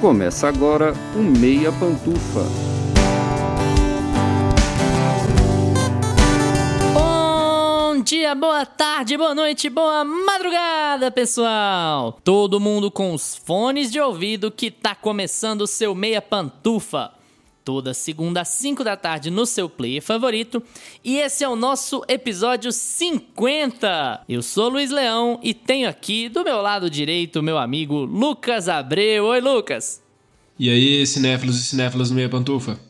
Começa agora o Meia Pantufa. Bom dia, boa tarde, boa noite, boa madrugada, pessoal! Todo mundo com os fones de ouvido que tá começando o seu Meia Pantufa. Toda segunda às 5 da tarde no seu player favorito. E esse é o nosso episódio 50. Eu sou Luiz Leão e tenho aqui do meu lado direito meu amigo Lucas Abreu. Oi, Lucas! E aí, cinéfilos e cinéfilas no Meia Pantufa?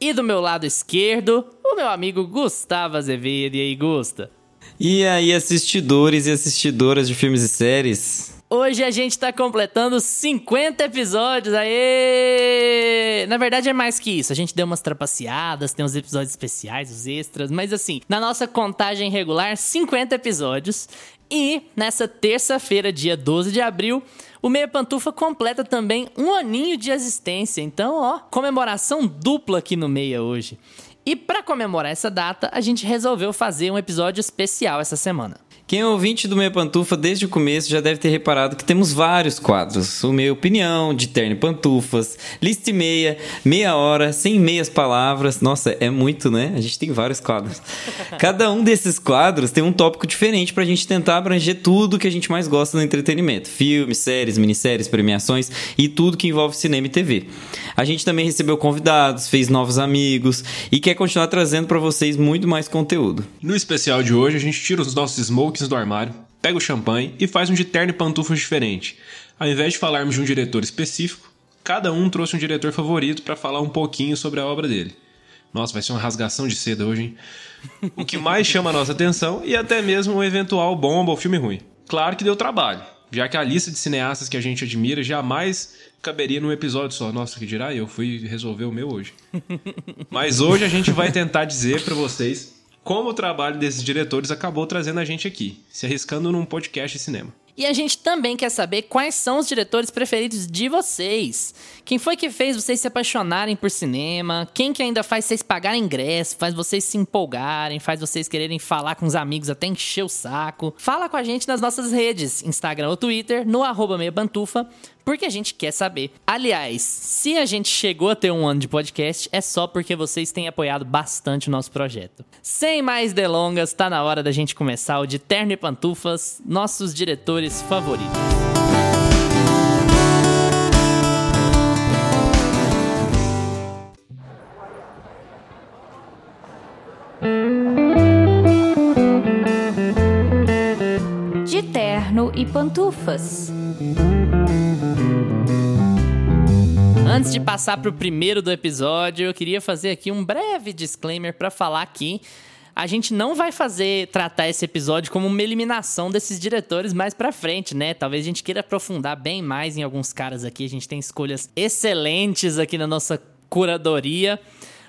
E do meu lado esquerdo, o meu amigo Gustavo Azevedo. E aí, Gusta? E aí, assistidores e assistidoras de filmes e séries? Hoje a gente tá completando 50 episódios, aê! Na verdade é mais que isso, a gente deu umas trapaceadas, tem os episódios especiais, os extras, mas assim, na nossa contagem regular, 50 episódios. E nessa terça-feira, dia 12 de abril, o Meia Pantufa completa também um aninho de existência. Então, ó, comemoração dupla aqui no Meia hoje. E para comemorar essa data, a gente resolveu fazer um episódio especial essa semana. Quem é ouvinte do Meia Pantufa desde o começo já deve ter reparado que temos vários quadros. O Meia Opinião, de terno e pantufas, lista e meia, meia hora, sem meias palavras. Nossa, é muito, né? A gente tem vários quadros. Cada um desses quadros tem um tópico diferente pra gente tentar abranger tudo que a gente mais gosta no entretenimento. Filmes, séries, minisséries, premiações e tudo que envolve cinema e TV. A gente também recebeu convidados, fez novos amigos e quer continuar trazendo para vocês muito mais conteúdo. No especial de hoje, a gente tira os nossos smokes do armário, pega o champanhe e faz um de terno e pantufas diferente. Ao invés de falarmos de um diretor específico, cada um trouxe um diretor favorito para falar um pouquinho sobre a obra dele. Nossa, vai ser uma rasgação de seda hoje, hein? O que mais chama a nossa atenção e até mesmo um eventual bomba ou filme ruim. Claro que deu trabalho, já que a lista de cineastas que a gente admira jamais caberia num episódio só. Nossa, que dirá eu fui resolver o meu hoje. Mas hoje a gente vai tentar dizer para vocês como o trabalho desses diretores acabou trazendo a gente aqui, se arriscando num podcast de cinema. E a gente também quer saber quais são os diretores preferidos de vocês. Quem foi que fez vocês se apaixonarem por cinema? Quem que ainda faz vocês pagarem ingresso, faz vocês se empolgarem, faz vocês quererem falar com os amigos até encher o saco? Fala com a gente nas nossas redes, Instagram ou Twitter, no arroba porque a gente quer saber. Aliás, se a gente chegou a ter um ano de podcast, é só porque vocês têm apoiado bastante o nosso projeto. Sem mais delongas, tá na hora da gente começar o de Terno e Pantufas, nossos diretores favoritos. Terno e pantufas. Antes de passar pro primeiro do episódio, eu queria fazer aqui um breve disclaimer para falar que a gente não vai fazer tratar esse episódio como uma eliminação desses diretores mais pra frente, né? Talvez a gente queira aprofundar bem mais em alguns caras aqui. A gente tem escolhas excelentes aqui na nossa curadoria.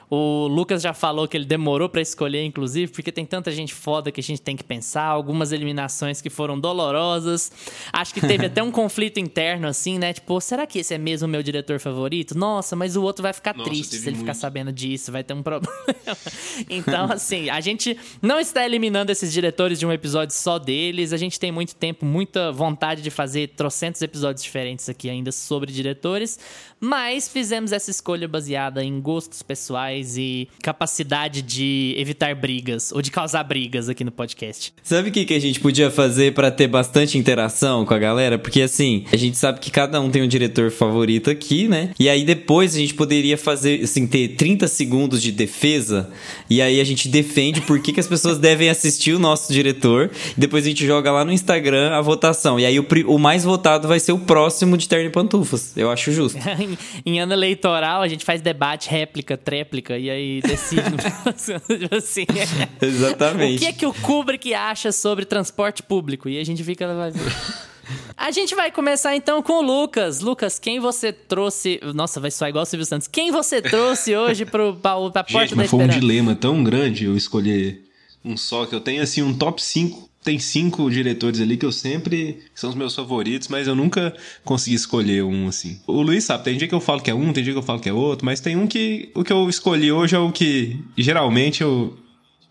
O Lucas já falou que ele demorou para escolher, inclusive, porque tem tanta gente foda que a gente tem que pensar. Algumas eliminações que foram dolorosas. Acho que teve até um conflito interno, assim, né? Tipo, será que esse é mesmo o meu diretor favorito? Nossa, mas o outro vai ficar Nossa, triste se ele ficar muito. sabendo disso, vai ter um problema. então, assim, a gente não está eliminando esses diretores de um episódio só deles. A gente tem muito tempo, muita vontade de fazer trocentos episódios diferentes aqui ainda sobre diretores. Mas fizemos essa escolha baseada em gostos pessoais e capacidade de evitar brigas ou de causar brigas aqui no podcast. Sabe o que, que a gente podia fazer pra ter bastante interação com a galera? Porque assim, a gente sabe que cada um tem um diretor favorito aqui, né? E aí depois a gente poderia fazer, assim, ter 30 segundos de defesa. E aí a gente defende por que, que as pessoas devem assistir o nosso diretor. E depois a gente joga lá no Instagram a votação. E aí o, o mais votado vai ser o próximo de Terno e Pantufas. Eu acho justo. em ano eleitoral, a gente faz debate, réplica, tréplica, e aí decide. assim. Exatamente. O que é que o Kubrick acha sobre transporte público? E a gente fica. vai ver. A gente vai começar então com o Lucas. Lucas, quem você trouxe. Nossa, vai soar igual o Silvio Santos. Quem você trouxe hoje pro, pra, pra Porta Gente, da mas foi um Esperança? dilema tão grande eu escolher um só, que eu tenho assim um top 5. Tem cinco diretores ali que eu sempre. que são os meus favoritos, mas eu nunca consegui escolher um assim. O Luiz sabe, tem dia que eu falo que é um, tem dia que eu falo que é outro, mas tem um que. O que eu escolhi hoje é o que geralmente eu.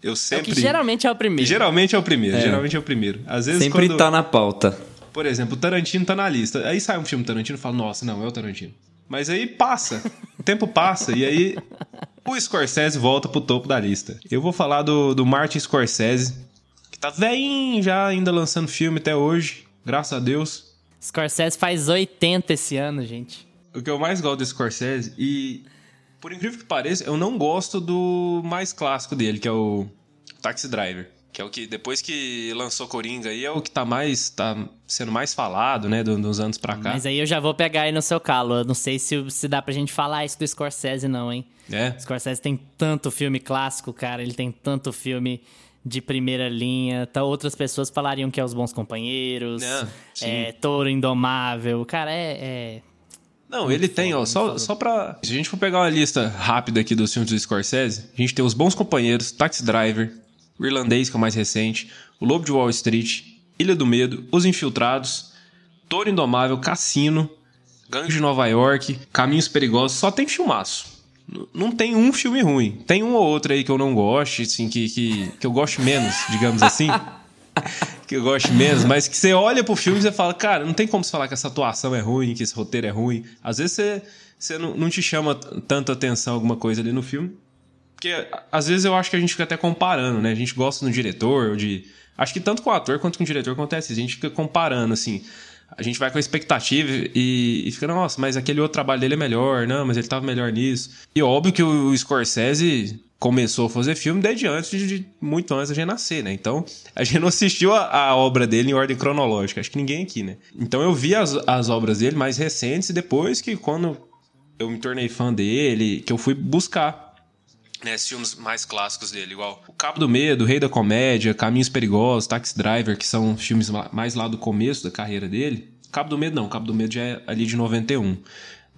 Eu É o sempre. que geralmente é o primeiro. Geralmente é o primeiro, É. geralmente é o primeiro. Às vezes Sempre quando... tá na pauta. Por exemplo, o Tarantino tá na lista. Aí sai um filme do Tarantino e fala, nossa, não, é o Tarantino. Mas aí passa, o tempo passa, e aí o Scorsese volta pro topo da lista. Eu vou falar do, do Martin Scorsese, que tá velhinho já, ainda lançando filme até hoje, graças a Deus. Scorsese faz 80 esse ano, gente. O que eu mais gosto do Scorsese, e por incrível que pareça, eu não gosto do mais clássico dele, que é o Taxi Driver. Que é o que, depois que lançou Coringa aí, é o que tá mais. tá sendo mais falado, né, dos anos pra cá. Mas aí eu já vou pegar aí no seu calo. Eu não sei se, se dá pra gente falar isso do Scorsese, não, hein? É. O Scorsese tem tanto filme clássico, cara. Ele tem tanto filme de primeira linha. Tá, outras pessoas falariam que é Os Bons Companheiros. É, é Touro Indomável. Cara, é. é... Não, ele tem, ó, só, só pra. Se a gente for pegar uma lista rápida aqui dos filmes do Scorsese, a gente tem Os Bons Companheiros, Taxi Driver, O Irlandês, que é o mais recente, O Lobo de Wall Street, Ilha do Medo, Os Infiltrados, Toro Indomável, Cassino, Gangue de Nova York, Caminhos Perigosos, só tem filmaço. Não tem um filme ruim. Tem um ou outro aí que eu não goste, assim, que, que, que eu gosto menos, digamos assim. que eu gosto menos, mas que você olha pro filme e você fala, cara, não tem como você falar que essa atuação é ruim, que esse roteiro é ruim. Às vezes você, você não, não te chama t- tanta atenção alguma coisa ali no filme. Porque às vezes eu acho que a gente fica até comparando, né? A gente gosta do diretor, ou de. Acho que tanto com o ator quanto com o diretor acontece. isso. A gente fica comparando, assim. A gente vai com expectativa e, e fica, nossa, mas aquele outro trabalho dele é melhor, não, mas ele tava melhor nisso. E óbvio que o, o Scorsese começou a fazer filme desde antes de, de- muito antes da gente nascer, né? Então, a gente não assistiu a, a obra dele em ordem cronológica, acho que ninguém aqui, né? Então eu vi as, as obras dele mais recentes e depois que quando eu me tornei fã dele, que eu fui buscar né, filmes mais clássicos dele, igual O Cabo do Medo, Rei da Comédia, Caminhos Perigosos, Taxi Driver, que são filmes ma- mais lá do começo da carreira dele. Cabo do Medo não, Cabo do Medo já é ali de 91.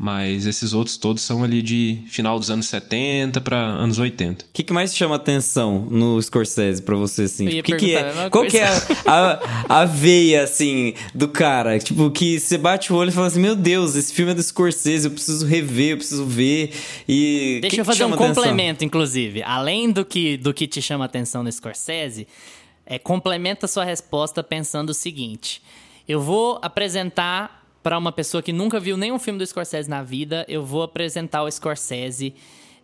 Mas esses outros todos são ali de final dos anos 70 para anos 80. O que, que mais chama atenção no Scorsese pra você, assim? Tipo, que que é? mesma Qual que é a, a, a veia, assim, do cara? Tipo, que você bate o olho e fala assim, meu Deus, esse filme é do Scorsese, eu preciso rever, eu preciso ver. E. Deixa que eu fazer um chama atenção? complemento, inclusive. Além do que, do que te chama atenção no Scorsese, é, complementa a sua resposta pensando o seguinte: eu vou apresentar para uma pessoa que nunca viu nenhum filme do Scorsese na vida, eu vou apresentar o Scorsese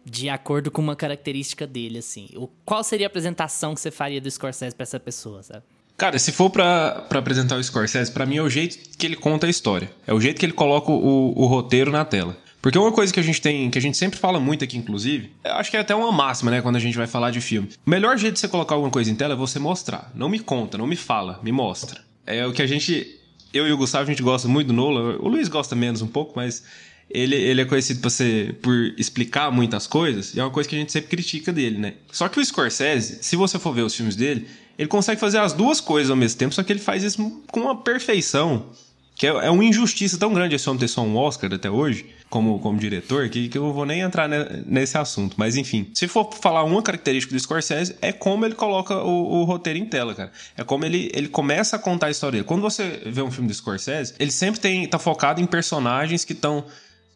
de acordo com uma característica dele, assim. O, qual seria a apresentação que você faria do Scorsese para essa pessoa, sabe? Cara, se for pra apresentar o Scorsese, pra mim é o jeito que ele conta a história. É o jeito que ele coloca o, o roteiro na tela. Porque uma coisa que a gente tem, que a gente sempre fala muito aqui, inclusive, acho que é até uma máxima, né, quando a gente vai falar de filme. O melhor jeito de você colocar alguma coisa em tela é você mostrar. Não me conta, não me fala, me mostra. É o que a gente. Eu e o Gustavo, a gente gosta muito do Nola. O Luiz gosta menos um pouco, mas ele, ele é conhecido por, ser, por explicar muitas coisas, e é uma coisa que a gente sempre critica dele, né? Só que o Scorsese, se você for ver os filmes dele, ele consegue fazer as duas coisas ao mesmo tempo, só que ele faz isso com uma perfeição, que é, é uma injustiça tão grande esse homem ter só um Oscar até hoje, como, como diretor, que, que eu vou nem entrar ne- nesse assunto. Mas enfim, se for falar uma característica do Scorsese, é como ele coloca o, o roteiro em tela, cara. É como ele, ele começa a contar a história. Quando você vê um filme do Scorsese, ele sempre tem, tá focado em personagens que estão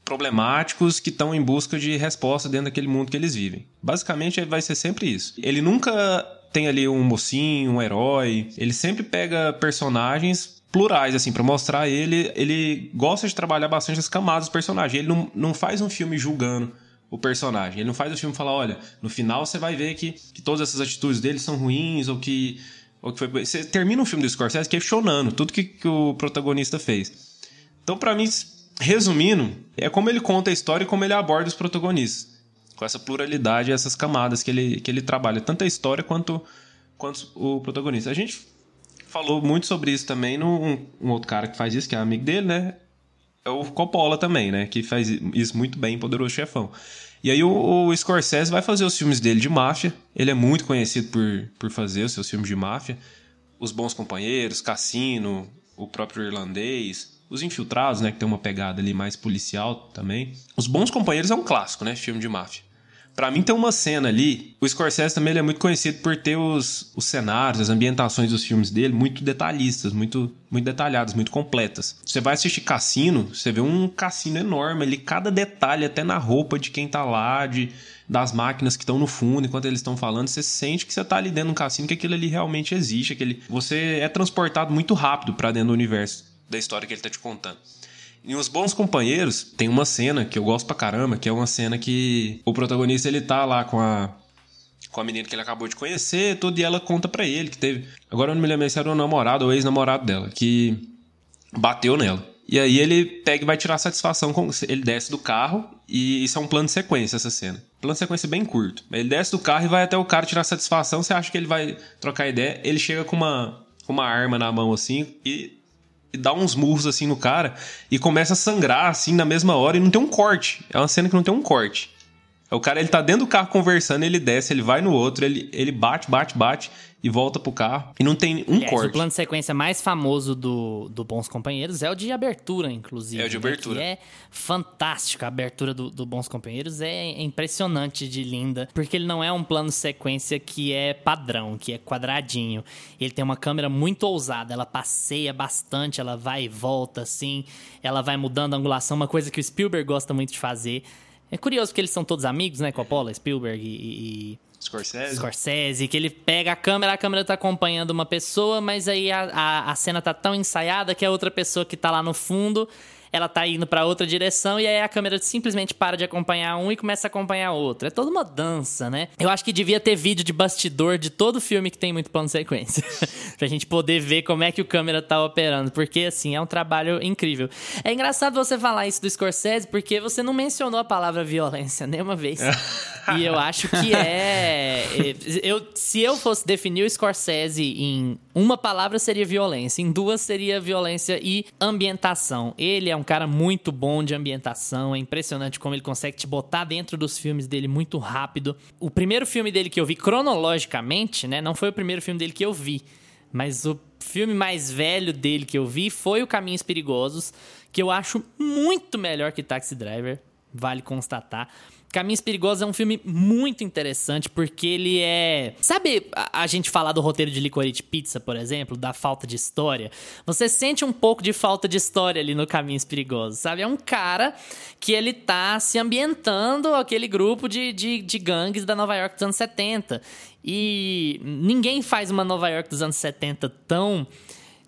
problemáticos que estão em busca de resposta dentro daquele mundo que eles vivem. Basicamente vai ser sempre isso. Ele nunca tem ali um mocinho, um herói, ele sempre pega personagens plurais, assim, pra mostrar ele. Ele gosta de trabalhar bastante as camadas dos personagens. Ele não, não faz um filme julgando o personagem. Ele não faz o filme falar, olha, no final você vai ver que, que todas essas atitudes dele são ruins ou que. Ou que foi... Você termina um filme do Scorsese questionando tudo que, que o protagonista fez. Então, pra mim, resumindo, é como ele conta a história e como ele aborda os protagonistas. Com essa pluralidade, essas camadas que ele, que ele trabalha, tanto a história quanto, quanto o protagonista. A gente falou muito sobre isso também no um, outro cara que faz isso, que é amigo dele, né? É o Coppola também, né? Que faz isso muito bem em Poderoso Chefão. E aí o, o Scorsese vai fazer os filmes dele de máfia. Ele é muito conhecido por, por fazer os seus filmes de máfia. Os Bons Companheiros, Cassino, o próprio Irlandês, Os Infiltrados, né? Que tem uma pegada ali mais policial também. Os Bons Companheiros é um clássico, né? Filme de máfia. Pra mim tem uma cena ali. O Scorsese também é muito conhecido por ter os, os cenários, as ambientações dos filmes dele muito detalhistas, muito, muito detalhadas, muito completas. Você vai assistir Cassino, você vê um cassino enorme ali, cada detalhe, até na roupa de quem tá lá, de, das máquinas que estão no fundo, enquanto eles estão falando, você sente que você tá ali dentro de um cassino, que aquilo ali realmente existe, aquele, você é transportado muito rápido pra dentro do universo da história que ele tá te contando. Em Os Bons Companheiros, tem uma cena que eu gosto pra caramba, que é uma cena que o protagonista ele tá lá com a com a menina que ele acabou de conhecer, tudo, e ela conta pra ele que teve. Agora eu não me lembro se era o namorado ou ex-namorado dela, que bateu nela. E aí ele pega e vai tirar satisfação com. Ele desce do carro e isso é um plano de sequência, essa cena. Plano de sequência bem curto. Ele desce do carro e vai até o cara tirar satisfação. Você acha que ele vai trocar ideia? Ele chega com uma, com uma arma na mão assim e, e dá uns murros assim no cara e começa a sangrar assim na mesma hora e não tem um corte. É uma cena que não tem um corte. O cara ele tá dentro do carro conversando, ele desce, ele vai no outro, ele, ele bate, bate, bate e volta pro carro. E não tem um Aliás, corte. O plano de sequência mais famoso do, do Bons Companheiros é o de abertura, inclusive. É o de né? abertura. Que é fantástico. A abertura do, do Bons Companheiros é impressionante de linda. Porque ele não é um plano de sequência que é padrão, que é quadradinho. Ele tem uma câmera muito ousada. Ela passeia bastante, ela vai e volta, assim. Ela vai mudando a angulação. Uma coisa que o Spielberg gosta muito de fazer. É curioso porque eles são todos amigos, né? Coppola, Spielberg e, e Scorsese. Scorsese, que ele pega a câmera, a câmera tá acompanhando uma pessoa, mas aí a, a, a cena tá tão ensaiada que a outra pessoa que tá lá no fundo, ela tá indo pra outra direção e aí a câmera simplesmente para de acompanhar um e começa a acompanhar outro. É toda uma dança, né? Eu acho que devia ter vídeo de bastidor de todo filme que tem muito plano de sequência. pra gente poder ver como é que o câmera tá operando, porque assim, é um trabalho incrível. É engraçado você falar isso do Scorsese porque você não mencionou a palavra violência nenhuma vez. e eu acho que é. Eu, se eu fosse definir o Scorsese em uma palavra, seria violência. Em duas, seria violência e ambientação. Ele é um cara muito bom de ambientação. É impressionante como ele consegue te botar dentro dos filmes dele muito rápido. O primeiro filme dele que eu vi cronologicamente, né? Não foi o primeiro filme dele que eu vi. Mas o filme mais velho dele que eu vi foi O Caminhos Perigosos, que eu acho muito melhor que Taxi Driver, vale constatar. Caminhos Perigosos é um filme muito interessante porque ele é. Sabe a, gente falar do roteiro de Licorice Pizza, por exemplo, da falta de história? Você sente um pouco de falta de história ali no Caminhos Perigosos, sabe? É um cara que ele tá se ambientando aquele grupo de, de, de gangues da Nova York dos anos 70. E ninguém faz uma Nova York dos anos 70 tão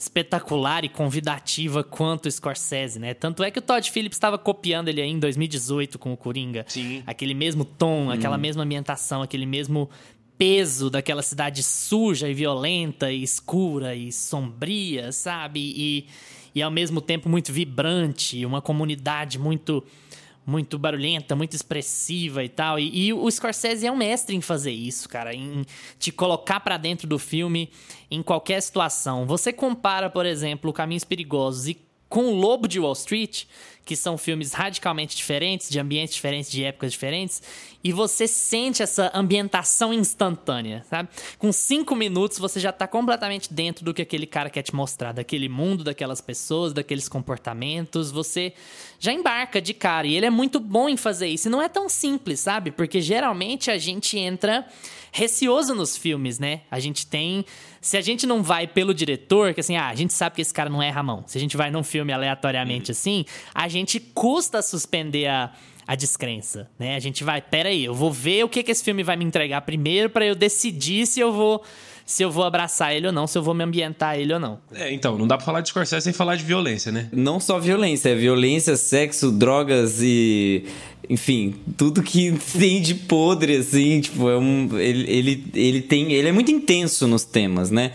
espetacular e convidativa quanto o Scorsese, né? Tanto é que o Todd Phillips estava copiando ele aí em 2018 com o Coringa. Sim. Aquele mesmo tom, aquela mesma ambientação, aquele mesmo peso daquela cidade suja e violenta e escura e sombria, sabe? E, e ao mesmo tempo muito vibrante, uma comunidade muito muito barulhenta, muito expressiva e tal. E, e, o Scorsese é um mestre em fazer isso, cara, em te colocar para dentro do filme em qualquer situação. Você compara, por exemplo, Caminhos Perigosos e com o Lobo de Wall Street, que são filmes radicalmente diferentes, de ambientes diferentes, de épocas diferentes, e você sente essa ambientação instantânea, sabe? Com cinco minutos você já tá completamente dentro do que aquele cara quer te mostrar, daquele mundo, daquelas pessoas, daqueles comportamentos, você já embarca de cara. E ele é muito bom em fazer isso. E não é tão simples, sabe? Porque geralmente a gente entra receoso nos filmes, né? A gente tem. Se a gente não vai pelo diretor, que assim, ah, a gente sabe que esse cara não é Ramon. Se a gente vai num filme aleatoriamente uhum. assim, a gente custa suspender a, a descrença, né? A gente vai, pera aí, eu vou ver o que, que esse filme vai me entregar primeiro para eu decidir se eu vou se eu vou abraçar ele ou não, se eu vou me ambientar ele ou não. É, então, não dá pra falar de Scorsese sem falar de violência, né? Não só violência, é violência, sexo, drogas e. Enfim, tudo que tem de podre, assim, tipo, é um. Ele, ele, ele tem. Ele é muito intenso nos temas, né?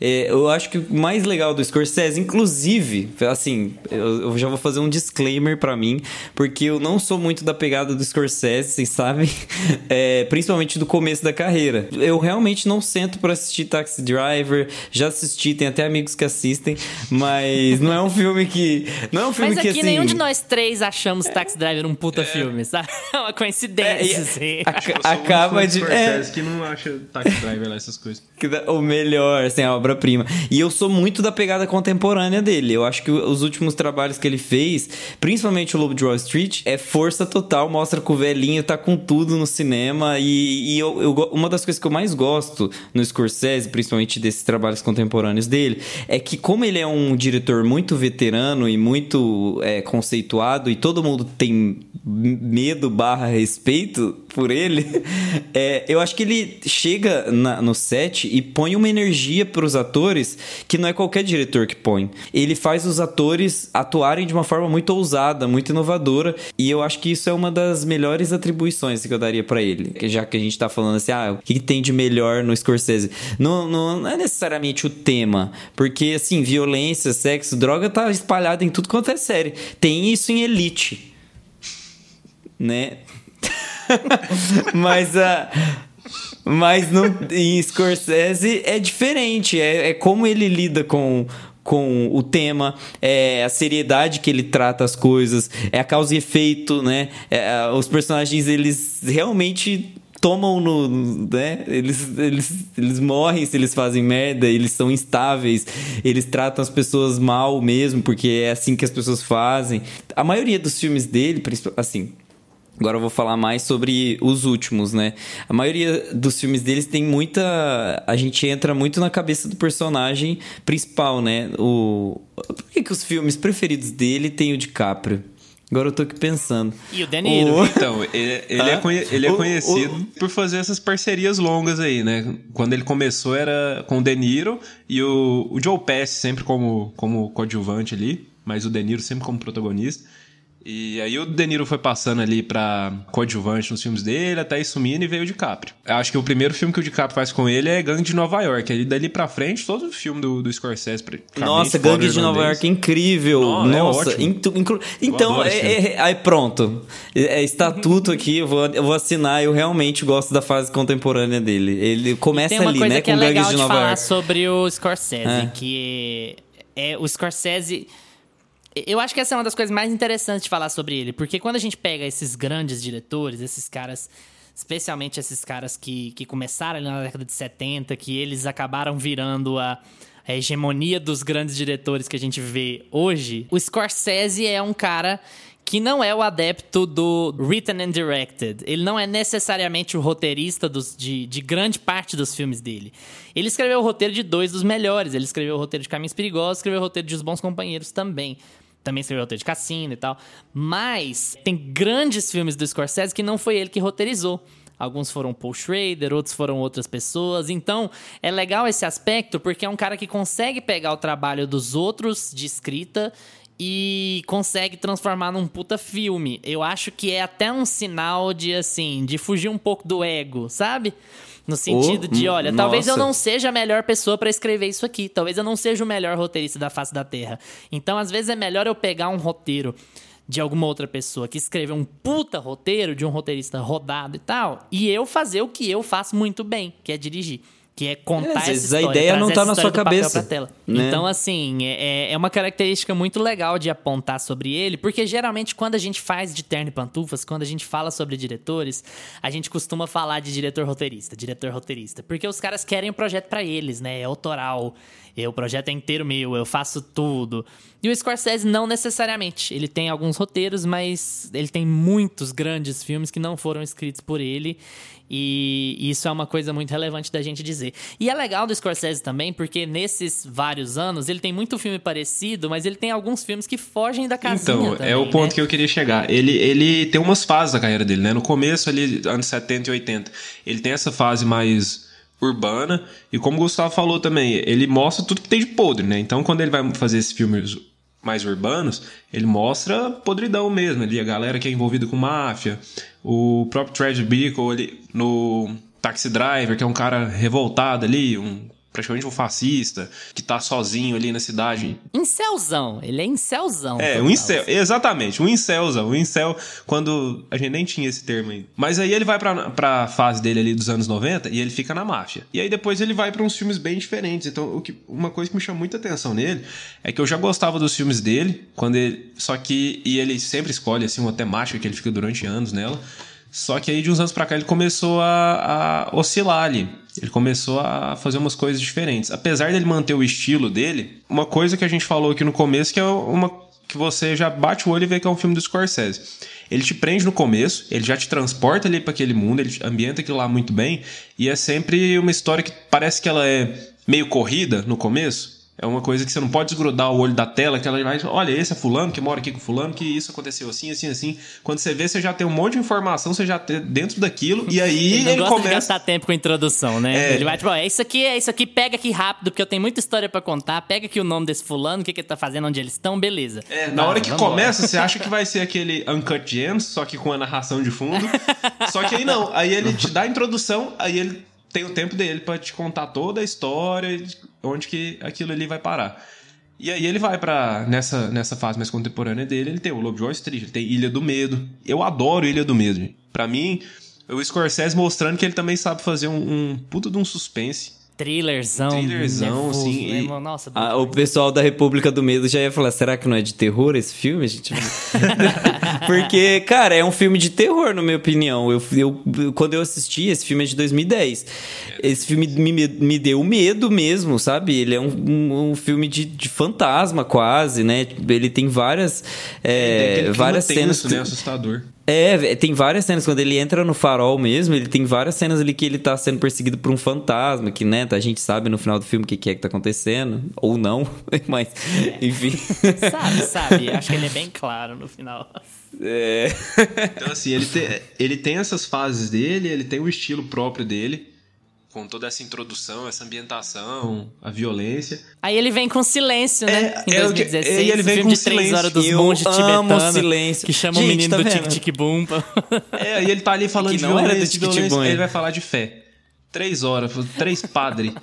É, eu acho que o mais legal do Scorsese, inclusive, assim, eu, eu já vou fazer um disclaimer para mim, porque eu não sou muito da pegada do Scorsese, vocês sabem, é, principalmente do começo da carreira. Eu realmente não sento para assistir Taxi Driver, já assisti, tem até amigos que assistem, mas não é um filme que. Não é um filme mas que aqui assim. nenhum de nós três achamos Taxi Driver um puta filme, sabe? É uma coincidência, É, assim. a- acaba de. É, que não acha Taxi Driver lá, essas coisas. o melhor, assim, a obra-prima. E eu sou muito da pegada contemporânea dele. Eu acho que os últimos trabalhos que ele fez, principalmente o Lobo de Wall Street, é força total. Mostra que o velhinho tá com tudo no cinema. E, e eu, eu uma das coisas que eu mais gosto no Scorsese, principalmente desses trabalhos contemporâneos dele, é que como ele é um diretor muito veterano e muito é, conceituado, e todo mundo tem medo barra respeito por ele, é, eu acho que ele chega na, no set e põe uma energia para os atores que não é qualquer diretor que põe. Ele faz os atores atuarem de uma forma muito ousada, muito inovadora, e eu acho que isso é uma das melhores atribuições que eu daria para ele. Já que a gente tá falando assim, ah, o que, tem de melhor no Scorsese? Não, não, não é necessariamente o tema, porque assim, violência, sexo, droga tá espalhada em tudo quanto é série. Tem isso em Elite né? mas a. Uh, mas no, em Scorsese é diferente. É, é como ele lida com, com o tema, é a seriedade que ele trata as coisas, é a causa e efeito, né? É, os personagens, eles realmente tomam no. Né? Eles, eles, eles morrem se eles fazem merda, eles são instáveis, eles tratam as pessoas mal mesmo, porque é assim que as pessoas fazem. A maioria dos filmes dele, assim, Agora eu vou falar mais sobre os últimos, né? A maioria dos filmes deles tem muita. A gente entra muito na cabeça do personagem principal, né? O... Por que, que os filmes preferidos dele tem o DiCaprio? Agora eu tô aqui pensando. E o De Niro. O... Então, ele, ele, é, conhe... ele é conhecido o... por fazer essas parcerias longas aí, né? Quando ele começou era com o De Niro e o, o Joe Pesci sempre como, como coadjuvante ali, mas o De Niro sempre como protagonista. E aí o De Niro foi passando ali pra coadjuvante nos filmes dele, até ir sumindo e veio o DiCaprio. Eu acho que o primeiro filme que o DiCaprio faz com ele é Gangue de Nova York. Aí dali pra frente, todo o filme do, do Scorsese. Nossa, Gangue de Nova York, incrível. Nossa, é Nossa é inclu... então, é, é, aí pronto. É, é estatuto aqui, eu vou, eu vou assinar. Eu realmente gosto da fase contemporânea dele. Ele começa ali, né, com Gangue de Nova York. Tem uma coisa que é legal de falar sobre o Scorsese, é. que é o Scorsese eu acho que essa é uma das coisas mais interessantes de falar sobre ele, porque quando a gente pega esses grandes diretores, esses caras, especialmente esses caras que, que começaram na década de 70, que eles acabaram virando a, a hegemonia dos grandes diretores que a gente vê hoje, o Scorsese é um cara que não é o adepto do written and directed. Ele não é necessariamente o roteirista dos, de, de grande parte dos filmes dele. Ele escreveu o roteiro de dois dos melhores. Ele escreveu o roteiro de Caminhos Perigosos, escreveu o roteiro de Os Bons Companheiros também também escreveu roteiro de Cassino e tal. Mas tem grandes filmes do Scorsese que não foi ele que roteirizou. Alguns foram Paul Schrader, outros foram outras pessoas. Então, é legal esse aspecto porque é um cara que consegue pegar o trabalho dos outros de escrita e consegue transformar num puta filme. Eu acho que é até um sinal de assim, de fugir um pouco do ego, sabe? No sentido oh, de, olha, nossa. talvez eu não seja a melhor pessoa para escrever isso aqui. Talvez eu não seja o melhor roteirista da face da Terra. Então, às vezes, é melhor eu pegar um roteiro de alguma outra pessoa que escreveu um puta roteiro, de um roteirista rodado e tal, e eu fazer o que eu faço muito bem, que é dirigir que é contar é, essa história. A ideia não tá na sua cabeça. Né? Então, assim, é, é, é uma característica muito legal de apontar sobre ele, porque geralmente quando a gente faz de terno e pantufas, quando a gente fala sobre diretores, a gente costuma falar de diretor roteirista, diretor roteirista, porque os caras querem o projeto para eles, né? É autoral. O projeto é inteiro meu, eu faço tudo. E o Scorsese não necessariamente. Ele tem alguns roteiros, mas ele tem muitos grandes filmes que não foram escritos por ele. E isso é uma coisa muito relevante da gente dizer. E é legal do Scorsese também, porque nesses vários anos ele tem muito filme parecido, mas ele tem alguns filmes que fogem da casinha. Então, também, é o ponto né? que eu queria chegar. Ele, ele tem umas fases da carreira dele, né? No começo, ali, anos 70 e 80, ele tem essa fase mais urbana. E como o Gustavo falou também, ele mostra tudo que tem de podre, né? Então, quando ele vai fazer esses filmes mais urbanos, ele mostra podridão mesmo ali, a galera que é envolvida com máfia, o próprio Travis Bickle ali no Taxi Driver, que é um cara revoltado ali, um praticamente um fascista, que tá sozinho ali na cidade. Incelzão, ele é incelzão. É, um incel, exatamente, um incelzão. Um incel, quando a gente nem tinha esse termo ainda. Mas aí ele vai pra, pra fase dele ali dos anos 90 e ele fica na máfia. E aí depois ele vai para uns filmes bem diferentes. Então, o que, uma coisa que me chama muita atenção nele é que eu já gostava dos filmes dele, quando ele. Só que. E ele sempre escolhe, assim, uma temática que ele fica durante anos nela. Só que aí de uns anos para cá ele começou a, a, oscilar ali. Ele começou a fazer umas coisas diferentes. Apesar dele manter o estilo dele, uma coisa que a gente falou aqui no começo que é uma que você já bate o olho e vê que é um filme do Scorsese. Ele te prende no começo, ele já te transporta ali para aquele mundo, ele ambienta aquilo lá muito bem, e é sempre uma história que parece que ela é meio corrida no começo, É uma coisa que você não pode desgrudar o olho da tela, que ela vai, olha, esse é fulano, que mora aqui com fulano, que isso aconteceu assim, assim, assim. Quando você vê, você já tem um monte de informação, você já tem dentro daquilo, e aí Ele não ele gosta de começa... gastar tempo com introdução, né? É. Ele vai, tipo, é isso aqui, é isso aqui, pega aqui rápido, porque eu tenho muita história pra contar. Pega aqui o nome desse fulano, o que, que ele tá fazendo, onde eles estão, beleza. É, na hora que começa, você acha que vai ser aquele Uncut Gems, só que com a narração de fundo. só que aí não. Aí ele te dá a introdução, aí ele tem o tempo dele pra te contar toda a história, onde que aquilo ali vai parar. E aí ele vai pra nessa, nessa fase mais contemporânea dele, ele tem o Lobo de Wall Street, ele tem Ilha do Medo. Eu adoro Ilha do Medo. Pra mim, o Scorsese mostrando que ele também sabe fazer um, um puta de um suspense. Thrillerzão. Thrillerzão, nervoso, assim, né, e-? Nossa, Ah, o pessoal da República do Medo já ia falar: será que não é de terror esse filme? A gente... Porque, cara, é um filme de terror, na minha opinião. Eu, eu, quando eu assisti, esse filme é de 2010. Esse filme me, me deu medo mesmo, sabe? Ele é um, um, um filme de, de fantasma, quase, né? Ele tem várias, é, Tem várias tenso, cenas. né? Assustador. É, tem várias cenas. Quando ele entra no farol mesmo, ele tem várias cenas ali que ele tá sendo perseguido por um fantasma, que, né, a gente sabe no final do filme o que, que é que tá acontecendo. Ou não, mas, enfim. Sabe, sabe. Acho que ele é bem claro no final. É. Então, assim, ele tem, ele tem essas fases dele, ele tem o estilo próprio dele, com toda essa introdução, essa ambientação, a violência. Aí ele vem com silêncio, né? É, em é o que- 2016. e ele vem com de três silêncio. horas dos Eu monges amo tibetanos. silêncio. Que chama o Gente, menino tá do vendo? tic-tic boom. É, e ele tá ali falando Que de não era do violência, de violência, Tic-Tic-Boom, aí ele é. vai falar de fé. Três horas, três padre.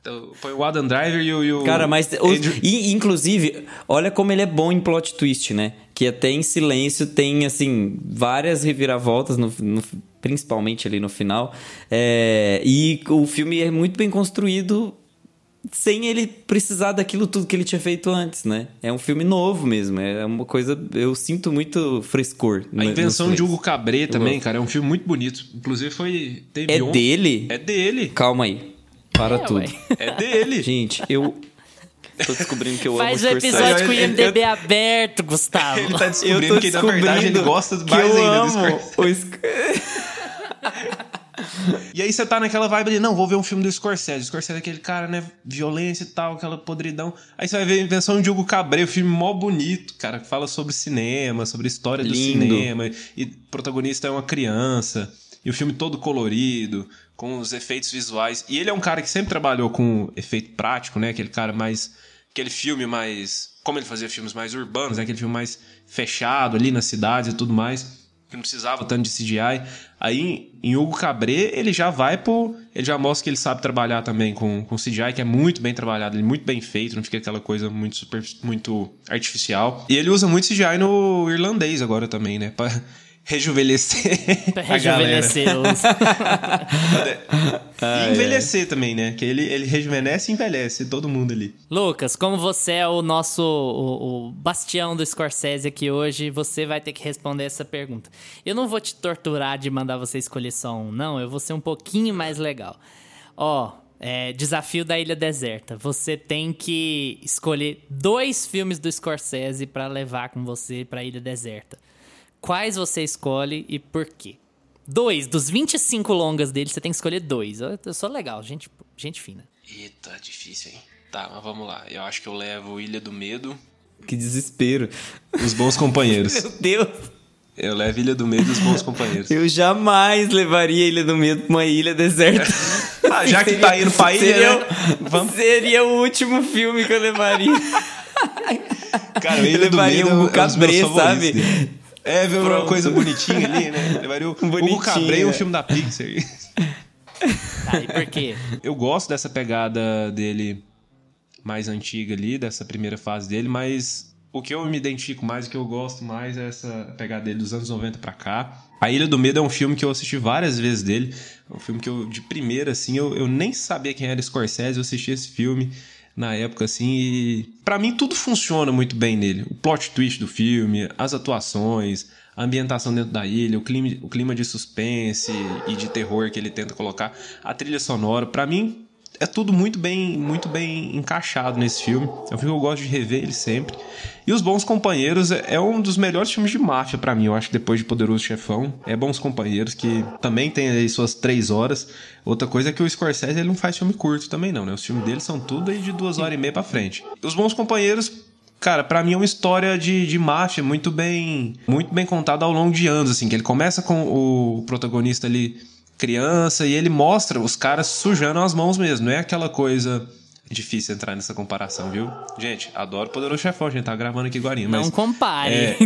Então, foi o Adam Driver e o... e o Cara, mas. os- e, inclusive, olha como ele é bom em plot twist, né? Que até em silêncio tem, assim, várias reviravoltas, no, no- principalmente ali no final. É, e o filme é muito bem construído sem ele precisar daquilo tudo que ele tinha feito antes, né? É um filme novo mesmo. É uma coisa. Eu sinto muito frescor. A no- invenção de. Hugo Cabret também, gosto. cara, é um filme muito bonito. Inclusive foi... Teve É dele? É dele. Calma aí. Para É, tudo. ué. É dele. Gente, eu. Tô descobrindo que eu Faz o amo Scorsese. episódio com o Ele- IMDB aberto, Gustavo. Ele tá Eu descobrindo tô que, na verdade, ele descobrindo gosta que mais eu ainda do amo Scorsese. o Sc- E aí você tá naquela vibe ali, não, vou ver um filme do Scorsese. O Scorsese é aquele cara, né, violência e tal, aquela podridão. Aí você vai ver a invenção de Hugo Cabret, um filme mó bonito, cara, que fala sobre cinema, sobre a história do Lindo. cinema. E o protagonista é uma criança. E o filme todo colorido, com os efeitos visuais. E ele é um cara que sempre trabalhou com efeito prático, né, aquele cara mais... Aquele filme mais... Como ele fazia filmes mais urbanos, né, aquele filme mais fechado ali nas cidades e tudo mais que não precisava tanto de CGI. Aí em Hugo Cabret ele já vai pro. Ele já mostra que ele sabe trabalhar também com, com CGI, que é muito bem trabalhado, ele é muito bem feito, não fica aquela coisa muito super, muito artificial. E ele usa muito CGI no irlandês agora também, né? Pra rejuvenescer. Pra a galera. rejuvenescer os... E envelhecer também, né? Que ele, ele rejuvenesce e envelhece todo mundo ali. Lucas, como você é o nosso o, o bastião do Scorsese aqui hoje, você vai ter que responder essa pergunta. Eu não vou te torturar de mandar você escolher só um, não. Eu vou ser um pouquinho mais legal. Ó, é, desafio da Ilha Deserta. Você tem que escolher dois filmes do Scorsese pra levar com você pra Ilha Deserta. Quais você escolhe e por quê? Dois, dos 25 longas dele, você tem que escolher dois. Eu, eu sou legal, gente, gente fina. Eita, difícil, hein? Tá, mas vamos lá. Eu acho que eu levo Ilha do Medo, Que desespero. Os Bons Companheiros. Meu Deus. Eu levo Ilha do Medo e Os Bons Companheiros. Eu jamais levaria Ilha do Medo pra uma ilha deserta. Ah, já que tá indo pra ilha, seria, né? Vamos... seria o último filme que eu levaria. Cara, Eu Ilha do levaria Medo um é Cabré, favoritos sabe? dele. É, ver uma coisa bonitinha ali, né? Levaria o Bonitinho, Hugo Cabré e um é. filme da Pixar. Tá, e por quê? Eu gosto dessa pegada dele mais antiga ali, dessa primeira fase dele, mas o que eu me identifico mais, o que eu gosto mais é essa pegada dele dos anos 90 pra cá. A Ilha do Medo é um filme que eu assisti várias vezes dele. É um filme que eu, de primeira, assim, eu, eu nem sabia quem era Scorsese, eu assisti esse filme na época, assim, e pra mim tudo funciona muito bem nele. O plot twist do filme, as atuações, a ambientação dentro da ilha, o clima, o clima de suspense e de terror que ele tenta colocar, a trilha sonora, pra mim é tudo muito bem, muito bem encaixado nesse filme. É um filme que eu gosto de rever ele sempre. E Os Bons Companheiros é, é um dos melhores filmes de máfia para mim. Eu acho depois de Poderoso Chefão, é Bons Companheiros, que também tem aí suas três horas. Outra coisa é que o Scorsese ele não faz filme curto também, não, né? Os filmes dele são tudo aí de duas horas e meia pra frente. Os Bons Companheiros Cara, para mim é uma história de, de máfia muito bem muito bem contada ao longo de anos, assim, que ele começa com o protagonista ali criança e ele mostra os caras sujando as mãos mesmo, não é aquela coisa difícil entrar nessa comparação, viu? Gente, adoro Poderoso Chefão, a gente tá gravando aqui agora, mas... Não compare. É,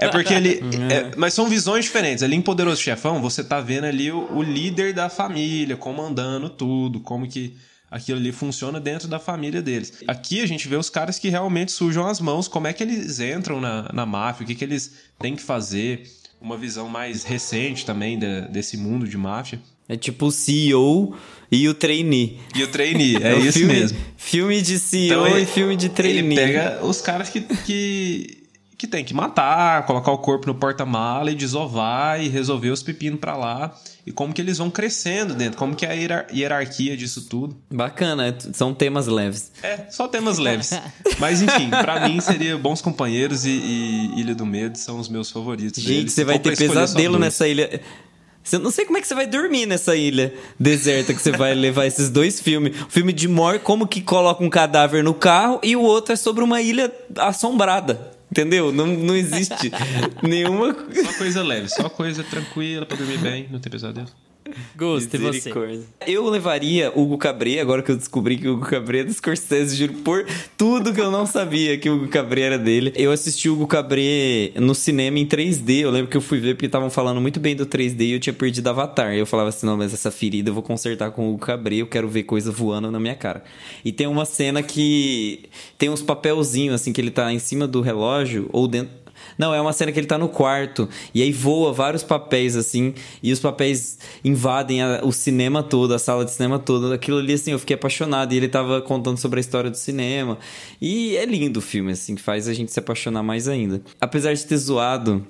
é porque ele... é, mas são visões diferentes. Ali em Poderoso Chefão, você tá vendo ali o, o líder da família, comandando tudo, como que aquilo ali funciona dentro da família deles. Aqui a gente vê os caras que realmente sujam as mãos, como é que eles entram na, na máfia, o que, que eles têm que fazer. Uma visão mais recente também de, desse mundo de máfia. É tipo o CEO e o trainee. E o trainee, é, é isso filme, mesmo. Filme de CEO então, e filme de trainee. Ele pega os caras que, que, que tem que matar, colocar o corpo no porta-mala e desovar e resolver os pepinos para lá. E como que eles vão crescendo dentro, como que é a hierarquia disso tudo. Bacana, é são temas leves. É, só temas leves. Mas enfim, para mim seria Bons Companheiros e, e, Ilha do Medo são os meus favoritos. Gente, deles. você vai ter pesadelo nessa ilha. Eu não sei como é que você vai dormir nessa ilha deserta que você vai levar esses dois filmes. O filme de morte, como que coloca um cadáver no carro, e o outro é sobre uma ilha assombrada. Entendeu? Não, não existe nenhuma. Só coisa leve, só coisa tranquila pra dormir bem, não ter pesadelo. Gosto, você? Eu levaria Hugo Cabré, agora que eu descobri que o Hugo Cabré é do Scorsese, juro por tudo que eu não sabia que o Hugo Cabré era dele. Eu assisti o Hugo Cabré no cinema em 3D. Eu lembro que eu fui ver porque estavam falando muito bem do 3D e eu tinha perdido Avatar. Eu falava assim: não, mas essa ferida eu vou consertar com o Hugo Cabré, eu quero ver coisa voando na minha cara. E tem uma cena que tem uns papelzinhos assim que ele tá em cima do relógio ou dentro não, é uma cena que ele tá no quarto e aí voa vários papéis assim e os papéis invadem a, o cinema todo, a sala de cinema toda. Aquilo ali assim, eu fiquei apaixonado e ele tava contando sobre a história do cinema. E é lindo o filme assim, que faz a gente se apaixonar mais ainda. Apesar de ter zoado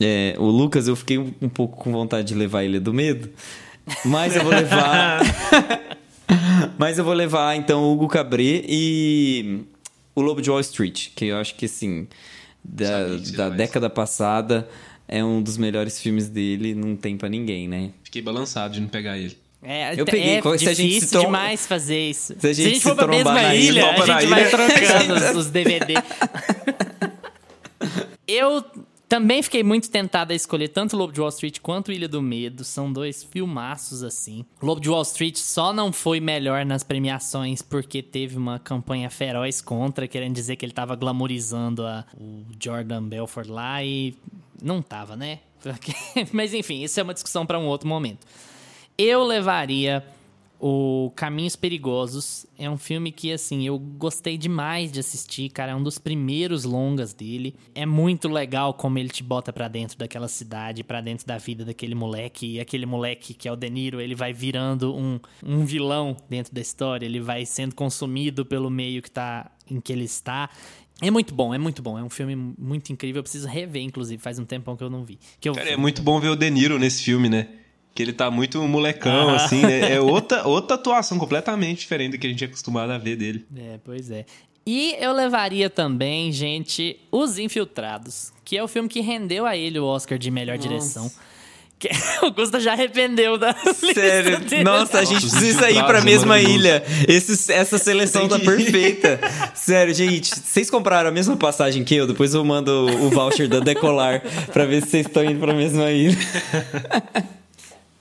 é, o Lucas, eu fiquei um, um pouco com vontade de levar ele do medo. Mas eu vou levar. Mas eu vou levar então o Hugo Cabré e o Lobo de Wall Street, que eu acho que assim da, da década passada. É um dos melhores filmes dele, não tem pra ninguém, né? Fiquei balançado de não pegar ele. É, eu peguei. É difícil a gente se demais fazer isso. Se a gente, se a gente for pra mesma ilha, a gente vai trocando os, os DVD. eu também fiquei muito tentado a escolher tanto Lobo de Wall Street quanto Ilha do Medo. São dois filmaços, assim. Lobo de Wall Street só não foi melhor nas premiações porque teve uma campanha feroz contra, querendo dizer que ele tava glamorizando a, o Jordan Belfort lá e não tava, né? Mas enfim, isso é uma discussão para um outro momento. Eu levaria o Caminhos Perigosos é um filme que, assim, eu gostei demais de assistir, cara. É um dos primeiros longas dele. É muito legal como ele te bota para dentro daquela cidade, para dentro da vida daquele moleque. E aquele moleque que é o De Niro, ele vai virando um, um vilão dentro da história. Ele vai sendo consumido pelo meio que tá, em que ele está. É muito bom, é muito bom. É um filme muito incrível. Eu preciso rever, inclusive. Faz um tempão que eu não vi. Que eu... Cara, é muito bom ver o De Niro nesse filme, né? Que ele tá muito molecão, ah. assim, né? É outra, outra atuação completamente diferente do que a gente é acostumado a ver dele. É, pois é. E eu levaria também, gente, Os Infiltrados, que é o filme que rendeu a ele o Oscar de melhor Nossa. direção. Que o Gusta já arrependeu da Sério? Nossa, a gente precisa ir pra mesma ilha. Esse, essa seleção tá perfeita. Sério, gente. Vocês compraram a mesma passagem que eu? Depois eu mando o voucher da Decolar pra ver se vocês estão indo pra mesma ilha.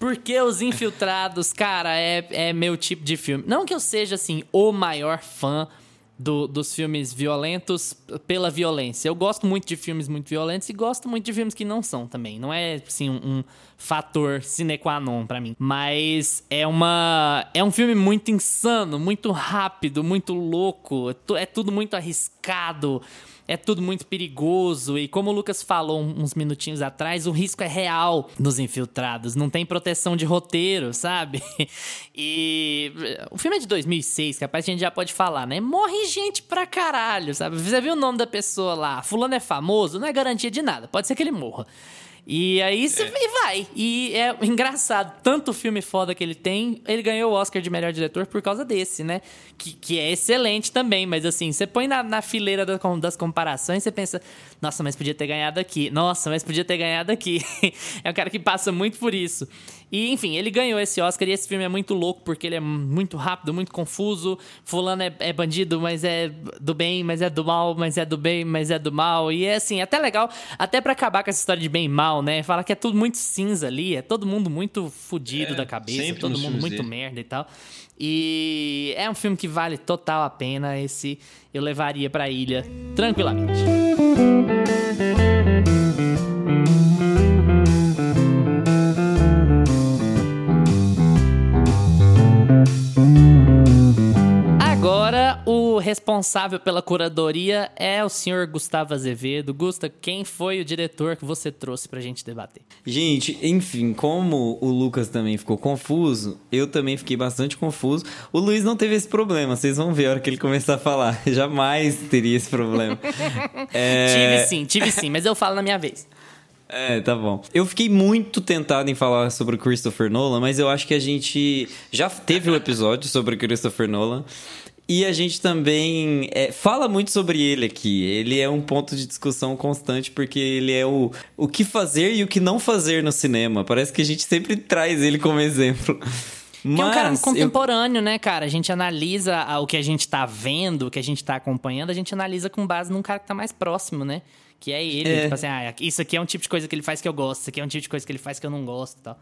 Porque Os Infiltrados, cara, é, é meu tipo de filme. Não que eu seja, assim, o maior fã do, dos filmes violentos pela violência. Eu gosto muito de filmes muito violentos e gosto muito de filmes que não são também. Não é, assim, um, um fator sine qua non pra mim. Mas é uma... É um filme muito insano, muito rápido, muito louco. É tudo muito arriscado é tudo muito perigoso. E como o Lucas falou uns minutinhos atrás, o risco é real nos infiltrados. Não tem proteção de roteiro, sabe? E o filme é de 2006, capaz a gente já pode falar, né? Morre gente pra caralho, sabe? Você viu o nome da pessoa lá? Fulano é famoso, não é garantia de nada. Pode ser que ele morra. E aí você e vai. E é engraçado, tanto filme foda que ele tem, ele ganhou o Oscar de melhor diretor por causa desse, né? Que, que é excelente também, mas assim, você põe na, na fileira da- das comparações, você pensa, nossa, mas podia ter ganhado aqui. Nossa, mas podia ter ganhado aqui. é um cara que passa muito por isso. E, enfim, ele ganhou esse Oscar e esse filme é muito louco porque ele é muito rápido, muito confuso. Fulano é, é bandido, mas é do bem, mas é do mal, mas é do bem, mas é do mal. E é assim, até legal, até pra acabar com essa história de bem e mal, né? Fala que é tudo muito cinza ali, é todo mundo muito fudido É, da cabeça, todo mundo muito dele. merda e tal. E é um filme que vale total a pena. Esse eu levaria pra ilha tranquilamente. Agora, o responsável pela curadoria é o senhor Gustavo Azevedo. Gusta, quem foi o diretor que você trouxe pra gente debater? Gente, enfim, como o Lucas também ficou confuso, eu também fiquei bastante confuso. O Luiz não teve esse problema, vocês vão ver a hora que ele começar a falar. Jamais teria esse problema. É... Tive sim, tive sim, mas eu falo na minha vez. É, tá bom. Eu fiquei muito tentado em falar sobre o Christopher Nolan, mas eu acho que a gente já teve um episódio sobre o Christopher Nolan. E a gente também é, fala muito sobre ele aqui. Ele é um ponto de discussão constante, porque ele é o, o que fazer e o que não fazer no cinema. Parece que a gente sempre traz ele como exemplo. Que é um cara Mas eu- contemporâneo, né, cara? A gente analisa o que a gente tá vendo, o que a gente tá acompanhando, a gente analisa com base num cara que tá mais próximo, né? Que é ele. É. Tipo assim, ah, isso aqui é um tipo de coisa que ele faz que eu gosto, isso aqui é um tipo de coisa que ele faz que eu não gosto e tal.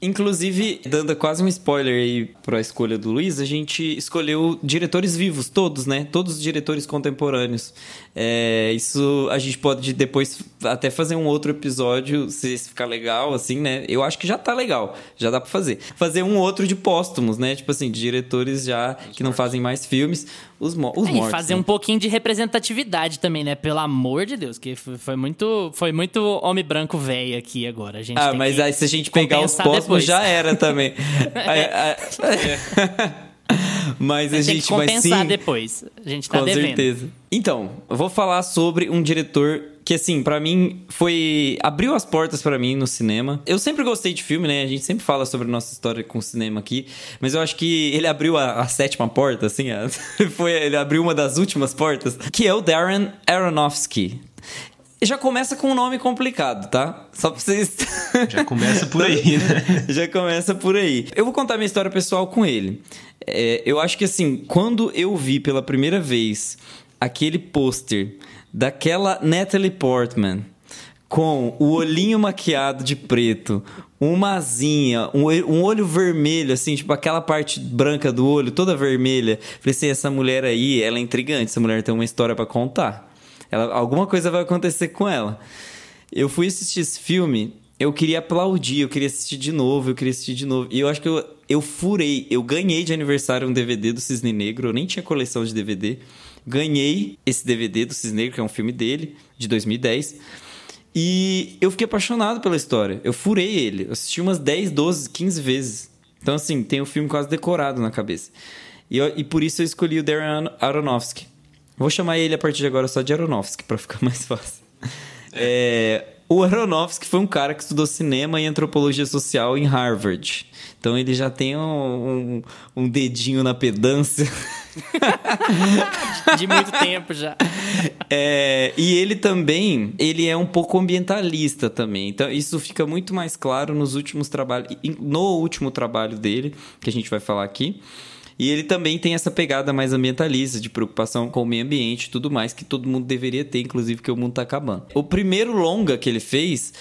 Inclusive, dando quase um spoiler aí pra escolha do Luiz, a gente escolheu diretores vivos, todos, né? Todos os diretores contemporâneos. É, isso a gente pode depois até fazer um outro episódio, se ficar legal, assim, né? Eu acho que já tá legal, já dá pra fazer. Fazer um outro de póstumos, né? Tipo assim, de diretores já que não fazem mais filmes, os, mo os É, mortos. e fazer né? um pouquinho de representatividade também, né? Pelo amor de Deus, que foi muito, foi muito homem branco velho aqui agora. A gente Ah, mas aí se a gente pegar os póstumos, depois. já era também. Aí- Mas a gente vai sim. depois. A gente tá Com devendo. certeza. Então, eu vou falar sobre um diretor que, assim, pra mim foi. abriu as portas pra mim no cinema. Eu sempre gostei de filme, né? A gente sempre fala sobre nossa história com o cinema aqui. Mas eu acho que ele abriu a, a sétima porta, assim. a- foi, ele abriu uma das últimas portas, que é o Darren Aronofsky. Já começa com um nome complicado, tá? Só pra vocês. Já começa por aí, né? Já começa por aí. Eu vou contar minha história pessoal com ele. É, eu acho que assim, quando eu vi pela primeira vez aquele pôster daquela Natalie Portman com o olhinho maquiado de preto, uma asinha, um, olho- um olho vermelho, assim, tipo aquela parte branca do olho toda vermelha. Falei assim, essa mulher aí, ela é intrigante, essa mulher tem uma história pra contar. Ela, alguma coisa vai acontecer com ela. Eu fui assistir esse filme, eu queria aplaudir, eu queria assistir de novo, eu queria assistir de novo. E eu acho que eu, eu furei, eu ganhei de aniversário um DVD do Cisne Negro, eu nem tinha coleção de DVD. Ganhei esse DVD do Cisne Negro, que é um filme dele, de 2010. E eu fiquei apaixonado pela história. Eu furei ele. Eu assisti umas 10, 12, 15 vezes. Então, assim, tem o filme quase decorado na cabeça. E, eu- e por isso eu escolhi o Darren Aronofsky. Vou chamar ele a partir de agora só de Aronofsky, pra ficar mais fácil. É, o Aronofsky foi um cara que estudou cinema e antropologia social em Harvard. Então ele já tem um, um- um dedinho na pedância. De muito tempo já. É, e ele também, ele é um pouco ambientalista também. Então isso fica muito mais claro nos últimos trabalhos, no último trabalho dele, que a gente vai falar aqui. E ele também tem essa pegada mais ambientalista, de preocupação com o meio ambiente e tudo mais, que todo mundo deveria ter, inclusive que o mundo tá acabando. O primeiro longa que ele fez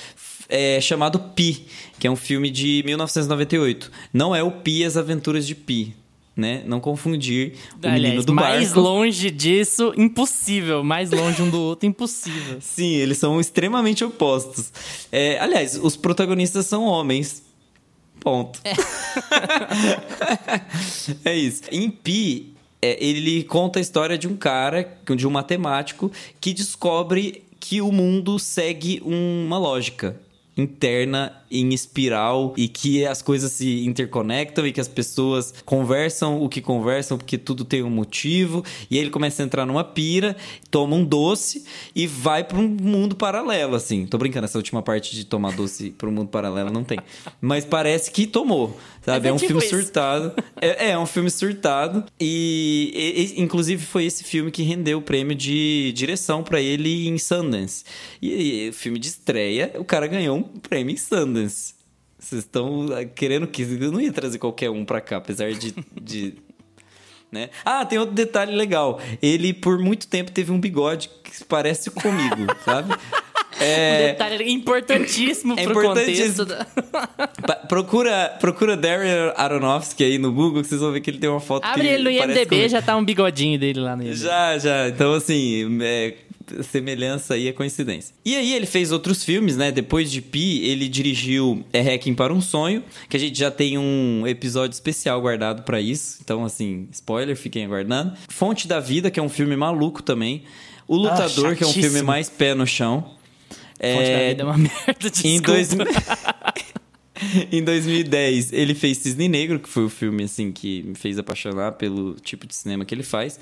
é chamado Pi, que é um filme de 1998. Não é o Pi as Aventuras de Pi, né? Não confundir o menino Aliás, do mais barco. longe disso, impossível. Mais longe um do outro, impossível. Sim, eles são extremamente opostos. É, aliás, os protagonistas são homens. Ponto. É, isso. Em Pi, é, ele conta a história de um cara, de um matemático, que descobre que o mundo segue uma lógica. Interna em espiral e que as coisas se interconectam e que as pessoas conversam o que conversam porque tudo tem um motivo. E aí ele começa a entrar numa pira, toma um doce e vai para um mundo paralelo assim. Tô brincando, essa última parte de tomar doce para um mundo paralelo não tem, mas parece que tomou, sabe? É É, um tipo filme isso. surtado. É, é um filme surtado e, e- inclusive foi esse filme que rendeu o prêmio de direção para ele em Sundance. E, e filme de estreia, o cara ganhou um prêmio em Sundance. Vocês estão ah, querendo que eu não ia trazer qualquer um pra cá, apesar de, de né? Ah, tem outro detalhe legal. Ele por muito tempo teve um bigode que parece comigo, sabe? Um É, detalhe importantíssimo É pro importantíssimo. contexto. Da... Procura, procura Darren Aronofsky aí no Google, que vocês vão ver que ele tem uma foto Abre que ele no IMDB, comigo. já tá um bigodinho dele lá IMDB. Já, já. Então, assim, é, semelhança aí é coincidência. E aí ele fez outros filmes, né? Depois de Pi, ele dirigiu É Hacking para um Sonho, que a gente já tem um episódio especial guardado pra isso. Então, assim, spoiler, fiquem aguardando. Fonte da Vida, que é um filme maluco também. O Lutador, que é um filme mais pé no chão. Da vida é uma merda, desculpa. Em, dois... em 2010, ele fez Cisne Negro, que foi o filme assim que me fez apaixonar pelo tipo de cinema que ele faz.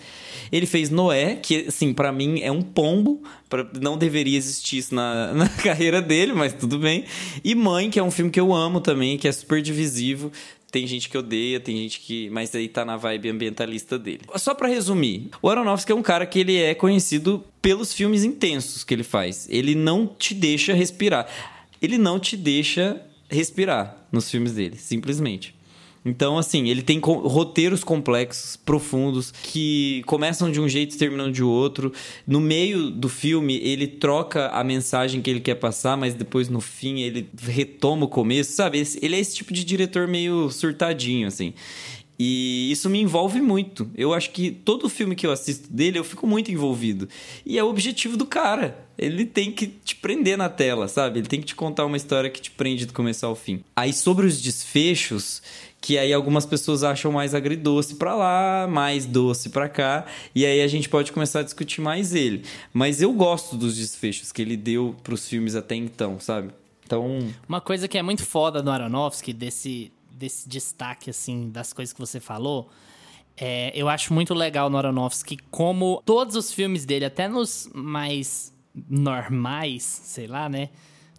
Ele fez Noé, que assim, pra mim é um pombo, pra... não deveria existir isso na... na carreira dele, mas tudo bem. E Mãe, que é um filme que eu amo também, que é super divisivo. Tem gente que odeia, tem gente que. Mas aí tá na vibe ambientalista dele. Só pra resumir, o Aronofsky é um cara que ele é conhecido pelos filmes intensos que ele faz. Ele não te deixa respirar. Ele não te deixa respirar nos filmes dele, simplesmente. Então, assim, ele tem roteiros complexos, profundos, que começam de um jeito e terminam de outro. No meio do filme, ele troca a mensagem que ele quer passar, mas depois, no fim, ele retoma o começo, sabe? Ele é esse tipo de diretor meio surtadinho, assim. E isso me envolve muito. Eu acho que todo filme que eu assisto dele, eu fico muito envolvido. E é o objetivo do cara. Ele tem que te prender na tela, sabe? Ele tem que te contar uma história que te prende do começo ao fim. Aí sobre os desfechos, que aí algumas pessoas acham mais agridoce pra lá, mais doce pra cá, e aí a gente pode começar a discutir mais ele. Mas eu gosto dos desfechos que ele deu pros filmes até então, sabe? Então, Uma coisa que é muito foda do Aronofsky, desse, desse destaque, assim, das coisas que você falou, é, eu acho muito legal no Aronofsky como todos os filmes dele, até nos mais normais, sei lá, né?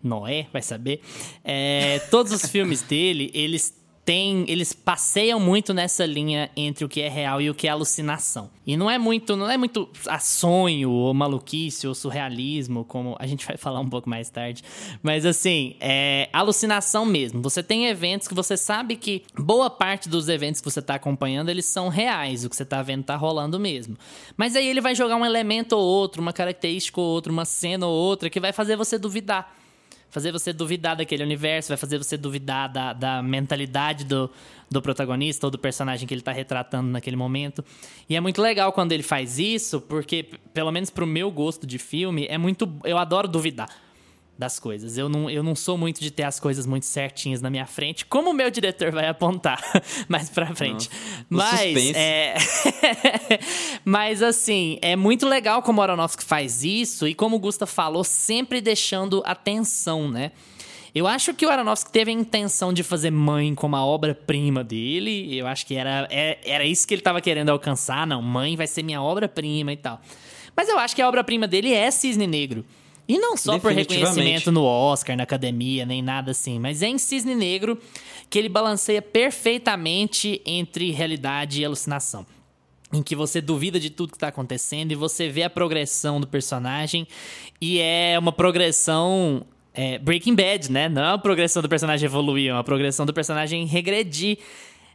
Noé, vai saber. É, todos os filmes dele, eles têm. Eles passeiam muito nessa linha entre o que é real e o que é alucinação. E não é muito, não é muito a sonho, ou maluquice, ou surrealismo, como a gente vai falar um pouco mais tarde. Mas assim, é alucinação mesmo. Você tem eventos que você sabe que boa parte dos eventos que você tá acompanhando, eles são reais. O que você tá vendo tá rolando mesmo. Mas aí ele vai jogar um elemento ou outro, uma característica ou outra, uma cena ou outra, que vai fazer você duvidar fazer você duvidar daquele universo, vai fazer você duvidar da, da mentalidade do, do protagonista ou do personagem que ele tá retratando naquele momento. E é muito legal quando ele faz isso, porque, pelo menos pro meu gosto de filme, é muito. Eu adoro duvidar das coisas. Eu não, eu não sou muito de ter as coisas muito certinhas na minha frente, como o meu diretor vai apontar mais pra frente. Mas, é... Mas, assim, é muito legal como o Aronofsky faz isso e como o Gusta falou, sempre deixando atenção, né? Eu acho que o Aronofsky teve a intenção de fazer Mãe como a obra-prima dele. Eu acho que era, é- era isso que ele estava querendo alcançar. Não, Mãe vai ser minha obra-prima e tal. Mas eu acho que a obra-prima dele é Cisne Negro. E não só por reconhecimento no Oscar, na academia, nem nada assim, mas é em Cisne Negro que ele balanceia perfeitamente entre realidade e alucinação em que você duvida de tudo que tá acontecendo e você vê a progressão do personagem e é uma progressão é, Breaking Bad, né? Não é uma progressão do personagem evoluir, é uma progressão do personagem regredir.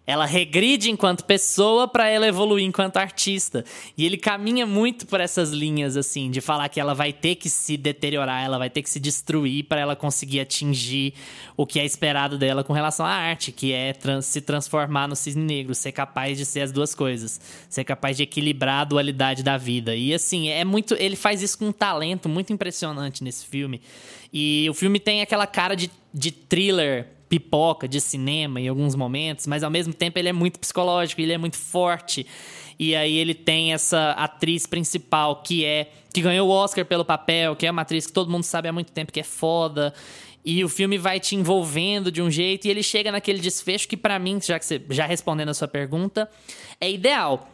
Ela regride enquanto pessoa pra ela evoluir enquanto artista. E ele caminha muito por essas linhas, assim, de falar que ela vai ter que se deteriorar, ela vai ter que se destruir pra ela conseguir atingir o que é esperado dela com relação à arte, que é trans- se transformar no cisne negro, ser capaz de ser as duas coisas, ser capaz de equilibrar a dualidade da vida. E assim, é muito. Ele faz isso com um talento muito impressionante nesse filme. E o filme tem aquela cara de, de thriller pipoca de cinema em alguns momentos, mas ao mesmo tempo ele é muito psicológico, ele é muito forte. E aí ele tem essa atriz principal que é que ganhou o Oscar pelo papel, que é uma atriz que todo mundo sabe há muito tempo que é foda. E o filme vai te envolvendo de um jeito e ele chega naquele desfecho que para mim, já que você já respondendo a sua pergunta, é ideal.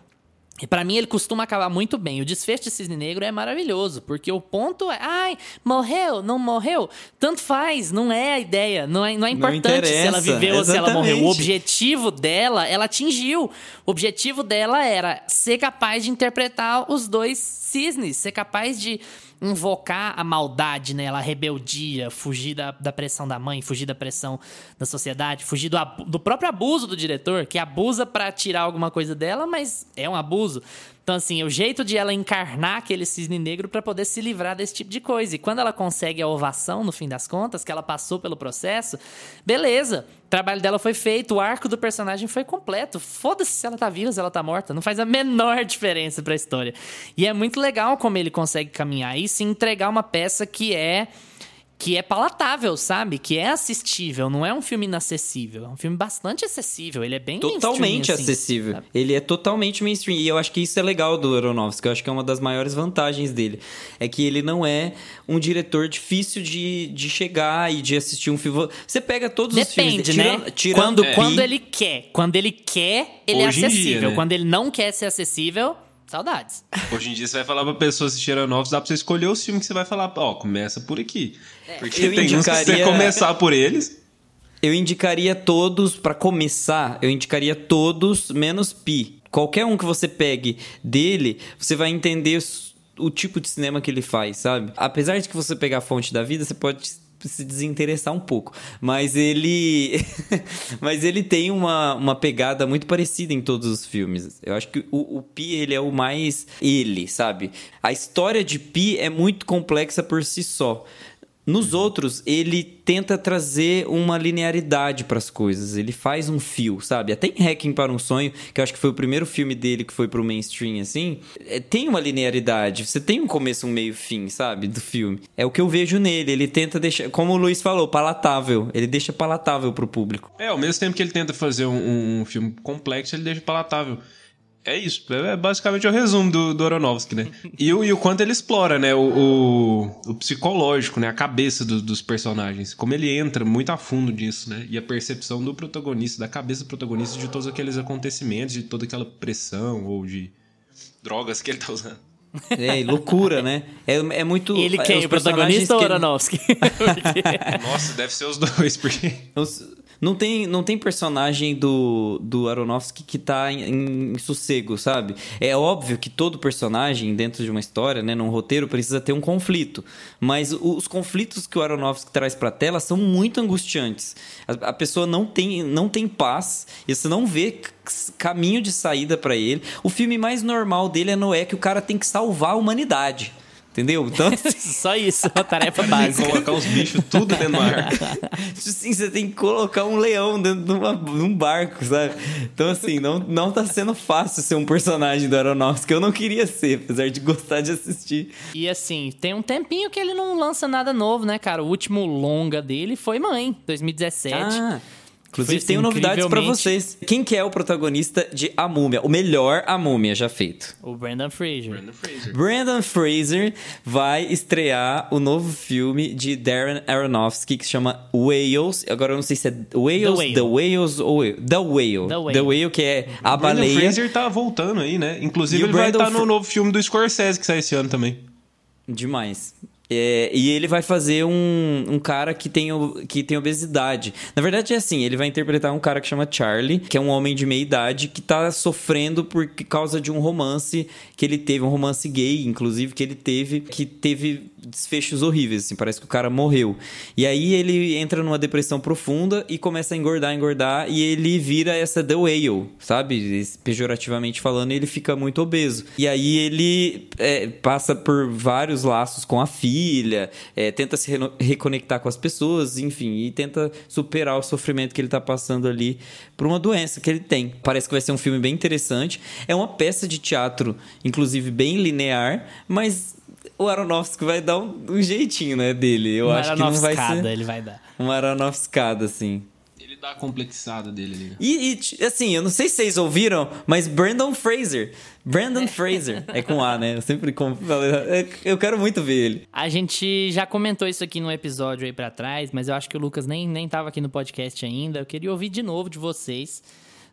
E pra mim ele costuma acabar muito bem. O desfecho de Cisne Negro é maravilhoso, porque o ponto é, ai, morreu, não morreu, tanto faz, não é a ideia, não é, não é importante se ela viveu ou se ela morreu. O objetivo dela, ela atingiu. O objetivo dela era ser capaz de interpretar os dois cisnes, ser capaz de invocar a maldade nela, a rebeldia, fugir da, da pressão da mãe, fugir da pressão da sociedade, fugir do, do próprio abuso do diretor, que abusa para tirar alguma coisa dela, mas é um abuso. Então, assim, o jeito de ela encarnar aquele cisne negro para poder se livrar desse tipo de coisa. E quando ela consegue a ovação, no fim das contas, que ela passou pelo processo, beleza. O trabalho dela foi feito, o arco do personagem foi completo. Foda-se se ela tá viva, se ela tá morta. Não faz a menor diferença pra história. E é muito legal como ele consegue caminhar e se entregar uma peça que é que é palatável, sabe? Que é assistível, não é um filme inacessível. É um filme bastante acessível, ele é bem Totalmente assim, acessível. sabe? Ele é totalmente mainstream. E eu acho que isso é legal do Aronofsky. Eu acho que é uma das maiores vantagens dele. É que ele não é um diretor difícil de, de chegar e de assistir um filme. Você pega todos Depende, os filmes... né? Tira, tira, quando, é. quando ele quer. Quando ele quer, ele é Hoje dia, acessível. né? Quando ele não quer ser acessível, saudades. Hoje em dia você vai falar pra pessoa assistir Aeronovos, dá pra você escolher os filmes que você vai falar, ó, começa por aqui. Porque Eu tem uns que você indicaria- começar por eles. Eu indicaria todos, pra começar, eu indicaria todos menos Pi. Qualquer um que você pegue dele, você vai entender o tipo de cinema que ele faz, sabe? Apesar de que você pegar a fonte da vida, você pode se desinteressar um pouco. Mas ele. Mas ele tem uma, uma pegada muito parecida em todos os filmes. Eu acho que o, o Pi, ele é o mais ele, sabe? A história de Pi é muito complexa por si só. Nos outros, ele tenta trazer uma linearidade para as coisas. Ele faz um fio, sabe? Até em Hacking para um Sonho, que eu acho que foi o primeiro filme dele que foi pro mainstream, assim, é, tem uma linearidade. Você tem um começo, um meio, fim, sabe? Do filme. É o que eu vejo nele. Ele tenta deixar, como o Luiz falou, palatável. Ele deixa palatável pro público. É, ao mesmo tempo que ele tenta fazer um, um filme complexo, ele deixa palatável. É isso, é basicamente o resumo do, do Aronofsky, né? E, o- e o quanto ele explora, né? O, o, o psicológico, né? A cabeça do- dos personagens. Como ele entra muito a fundo nisso, né? E a percepção do protagonista, da cabeça do protagonista de todos aqueles acontecimentos, de toda aquela pressão ou de drogas que ele tá usando. É, loucura, né? É, é muito. Ele é, quem? os O protagonista ou que ele- Aronofsky? Nossa, deve ser os dois, porque. Os- Não tem, não tem personagem do, do Aronofsky que tá em, em sossego, sabe? É óbvio que todo personagem dentro de uma história, né, num roteiro, precisa ter um conflito. Mas os conflitos que o Aronofsky traz pra tela são muito angustiantes. A, a pessoa não tem, não tem paz, e você não vê caminho de saída pra ele. O filme mais normal dele é Noé, que o cara tem que salvar a humanidade. Entendeu? Então, Só isso, uma tarefa básica. Colocar os bichos tudo dentro do mar. Assim, você tem que colocar um leão dentro de, uma- de um barco, sabe? Então, assim, não, não tá sendo fácil ser um personagem do Aronofsky. Eu não queria ser, apesar de gostar de assistir. E assim, tem um tempinho que ele não lança nada novo, né, cara? O último longa dele foi Mãe, 2017. Ah, inclusive, Foi, tenho novidades pra incrivelmente- vocês. Quem que é o protagonista de A Múmia? O melhor A Múmia já feito. O Brandon Fraser. Brandon Fraser. Brandon Fraser vai estrear o novo filme de Darren Aronofsky que se chama Whales. Agora eu não sei se é Whales, Whale. The Whales ou The Whale. The Whale. The Whale, que é a Brandon baleia. Fraser tá voltando aí, né? Inclusive, E o ele vai Brandon estar no novo filme do Scorsese que sai esse ano também. Demais. É, e ele vai fazer um, um cara que tem, que tem obesidade. Na verdade, é assim: ele vai interpretar um cara que chama Charlie, que é um homem de meia idade que tá sofrendo por causa de um romance que ele teve, um romance gay, inclusive, que ele teve, que teve desfechos horríveis. Assim, parece que o cara morreu. E aí ele entra numa depressão profunda e começa a engordar, engordar, e ele vira essa The Whale, sabe? Pejorativamente falando, ele fica muito obeso. E aí ele é, passa por vários laços com a filha, é, tenta se reconectar com as pessoas, enfim, e tenta superar o sofrimento que ele tá passando ali por uma doença que ele tem. Parece que vai ser um filme bem interessante. É uma peça de teatro, inclusive bem linear, mas o Aronofsky vai dar um, um jeitinho, né, dele. Eu Uma acho que não vai ser ele vai dar. uma aeronofscada, assim. dar a complexada dele ali. né? E, e, assim, eu não sei se vocês ouviram, mas Brandon Fraser. Brandon Fraser. É com A, né? Eu sempre com- falo- eu- quero muito ver ele. A gente já comentou isso aqui num episódio aí pra trás, mas eu acho que o Lucas nem, nem tava aqui no podcast ainda. Eu queria ouvir de novo de vocês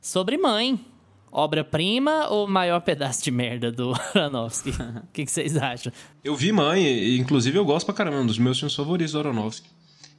sobre Mãe. Obra-prima ou maior pedaço de merda do Aronofsky? O que, que vocês acham? Eu vi Mãe, e inclusive eu gosto pra caramba, um dos meus filmes favoritos do Aronofsky.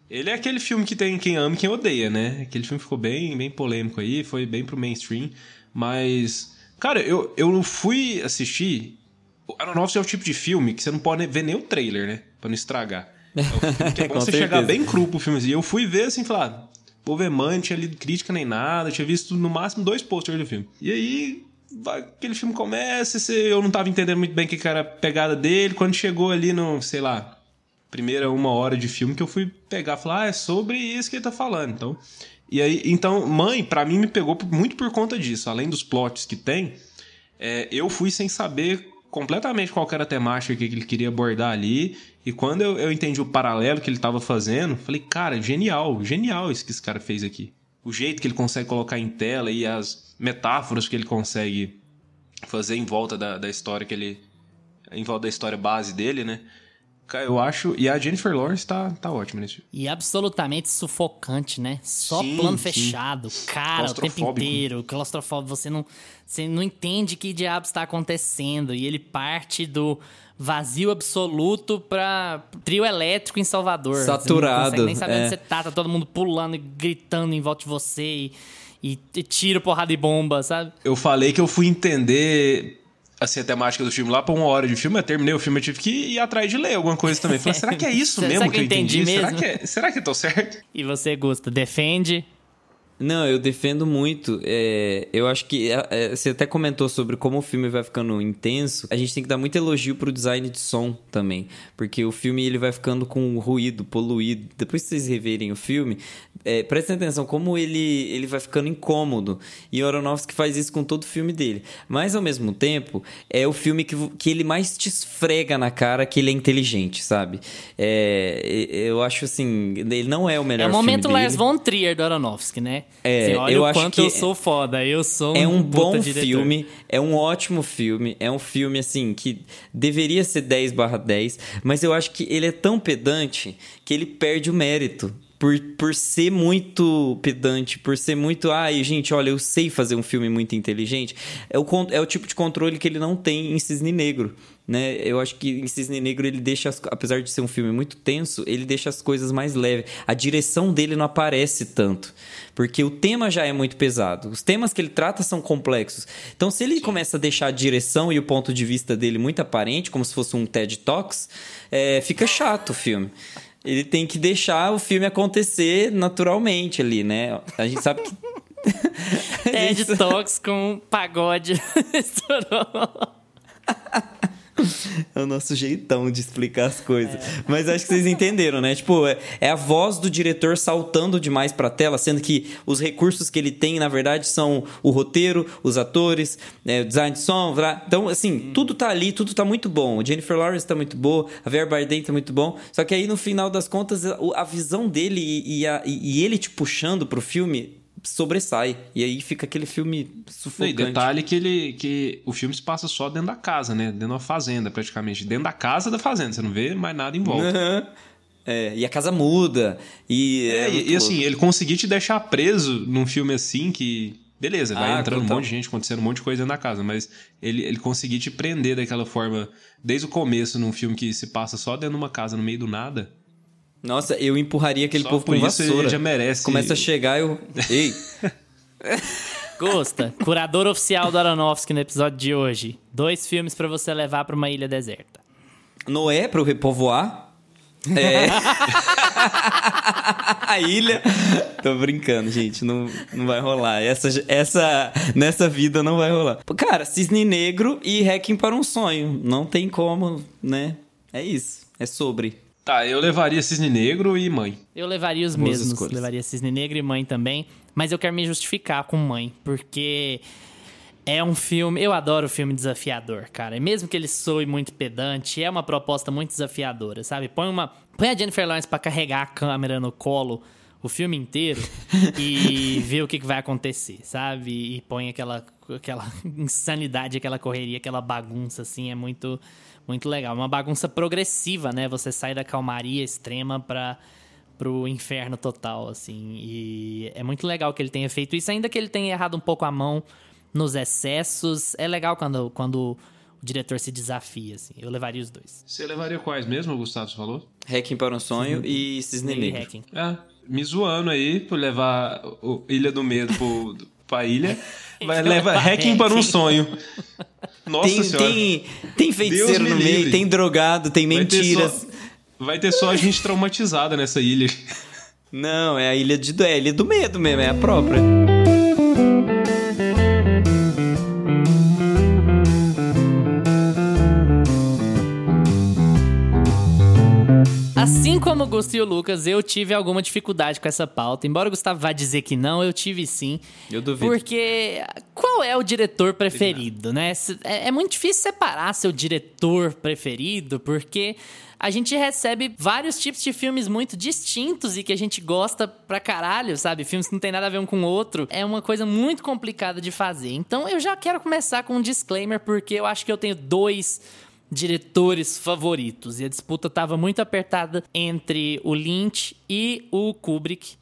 Ele é aquele filme que tem quem ama e quem odeia, né? Aquele filme ficou bem, bem polêmico aí, foi bem pro mainstream. Mas, cara, eu, eu fui assistir. O Aronofsky é o tipo de filme que você não pode ver nem o trailer, né? Pra não estragar. É o filme que é bom você certeza. chegar bem cru pro filme. E eu fui ver assim e falar, não tinha lido crítica nem nada, tinha visto no máximo dois posters do filme. E aí, aquele filme começa, e eu não tava entendendo muito bem o que era a pegada dele. Quando chegou ali no, sei lá, primeira uma hora de filme que eu fui pegar, falar, ah, é sobre isso que ele tá falando. Então, e aí, então, Mãe, pra mim me pegou muito por conta disso. Além dos plots que tem, é, eu fui sem saber completamente qual era a temática que ele queria abordar ali. E quando eu, eu entendi o paralelo que ele tava fazendo, falei, cara, genial, genial isso que esse cara fez aqui. O jeito que ele consegue colocar em tela e as metáforas que ele consegue fazer em volta da, da história que ele. em volta da história base dele, né? Eu acho. E a Jennifer Lawrence tá, tá ótima nesse filme. E absolutamente sufocante, né? Só Sim, plano sim. fechado, cara, o tempo inteiro, claustrofóbico. Você não, você não entende que diabos está acontecendo. E ele parte do vazio absoluto pra trio elétrico em Salvador. Saturado, Você não consegue nem saber é. onde você tá, tá todo mundo pulando e gritando em volta de você e, e, e tiro, porrada e bomba, sabe? Eu falei que eu fui entender assim, a temática do filme lá pra uma hora de filme, eu terminei o filme, eu tive que ir atrás de ler alguma coisa também. Falei, será que é isso Será mesmo que que eu entendi? entendi Será mesmo? que, é, será que eu tô certo? E você, Gusta, defende? Não, eu defendo muito. É, eu acho que é, é, você até comentou sobre como o filme vai ficando intenso. A gente tem que dar muito elogio pro design de som também, porque o filme ele vai ficando com ruído, poluído. Depois que vocês reverem o filme, é, prestem atenção como ele ele vai ficando incômodo. E o Aronofsky faz isso com todo o filme dele. Mas ao mesmo tempo é o filme que, que ele mais te esfrega na cara que ele é inteligente, sabe? É, eu acho assim, ele não é o melhor É o momento filme von Trier do Aronofsky, né? É, Você olha eu acho que eu sou foda, eu sou É um puta bom diretor. filme, é um ótimo filme, é um filme assim que deveria ser 10 barra 10, mas eu acho que ele é tão pedante que ele perde o mérito. Por, por ser muito pedante, por ser muito. Ai, gente, olha, eu sei fazer um filme muito inteligente. É o, é o tipo de controle que ele não tem em Cisne Negro. Né? Eu acho que em Cisne Negro ele deixa, as- apesar de ser um filme muito tenso, ele deixa as coisas mais leves. A direção dele não aparece tanto, porque o tema já é muito pesado. Os temas que ele trata são complexos. Então, se ele começa a deixar a direção e o ponto de vista dele muito aparente, como se fosse um TED Talks, é, fica chato o filme. Ele tem que deixar o filme acontecer naturalmente ali, né? A gente sabe que. TED. Talks com pagode. Estourou. É o nosso jeitão de explicar as coisas. Mas acho que vocês entenderam, né? Tipo, é, é a voz do diretor saltando demais pra tela, sendo que os recursos que ele tem, na verdade, são o roteiro, os atores, é, o design de som. Então, assim, tudo tá ali, tudo tá muito bom. O Jennifer Lawrence tá muito boa, a Vera Bardem tá muito bom. Só que aí, no final das contas, a, visão dele e, e a- e- e ele te puxando pro filme sobressai. E aí fica aquele filme E sufocante. detalhe que ele que o filme se passa só dentro da casa, né? Dentro de uma fazenda, praticamente. Dentro da casa da fazenda, você não vê mais nada em volta. Aham. É, e a casa muda. E, É, é e, e assim, ele conseguir te deixar preso num filme assim que. Beleza, vai Ah, entrando total. um monte de gente, acontecendo um monte de coisa dentro da casa, mas ele, ele conseguir te prender daquela forma, desde o começo, num filme que se passa só dentro de uma casa, no meio do nada. Nossa, eu empurraria aquele Só povo por com isso ele vassoura. já merece- Começa a chegar, eu. Ei! Gusta, curador oficial do Aronofsky no episódio de hoje. Dois filmes pra você levar pra uma ilha deserta. Noé pro repovoar. É. a ilha. Tô brincando, gente. Não, não vai rolar. Essa, essa, nessa vida não vai rolar. Cara, Cisne Negro e Hacking para um Sonho. Não tem como, né? É isso. É sobre. Tá, eu levaria Cisne Negro e Mãe. Eu levaria os Boas mesmos. escolhas. Levaria Cisne Negro e Mãe também. Mas eu quero me justificar com Mãe, porque é um filme. Eu adoro filme desafiador, cara. E mesmo que ele soe muito pedante, é uma proposta muito desafiadora, sabe? Põe uma. Põe a Jennifer Lawrence pra carregar a câmera no colo o filme inteiro e vê o que, que vai acontecer, sabe? E põe aquela, aquela insanidade, aquela correria, aquela bagunça, assim, é muito, muito legal. Uma bagunça progressiva, né? Você sai da calmaria extrema para pro inferno total, assim. E é muito legal que ele tenha feito isso, ainda que ele tenha errado um pouco a mão nos excessos. É legal quando, quando o diretor se desafia, assim. Eu levaria os dois. Você levaria quais mesmo, o Gustavo falou? Hacking para um sonho e Cisne Negro. Hacking. É, me zoando aí por levar o Ilha do Medo pro, pra ilha. Vai levar hacking para um sonho. Nossa Tem, senhora. tem, tem feiticeiro me no meio, livre. tem drogado, tem Vai ter mentiras. só- Vai ter só a gente traumatizada nessa ilha. Não, é a ilha, de, é a ilha do medo mesmo, é a própria. Assim como o Gusto e o Lucas, eu tive alguma dificuldade com essa pauta. Embora o Gustavo vá dizer que não, eu tive sim. Eu duvido. Porque qual é o diretor preferido, né? É, é muito difícil separar seu diretor preferido, porque a gente recebe vários tipos de filmes muito distintos e que a gente gosta pra caralho, sabe? Filmes que não tem nada a ver um com o outro. É uma coisa muito complicada de fazer. Então eu já quero começar com um disclaimer, porque eu acho que eu tenho dois diretores favoritos. E a disputa estava muito apertada entre o Lynch e o Kubrick.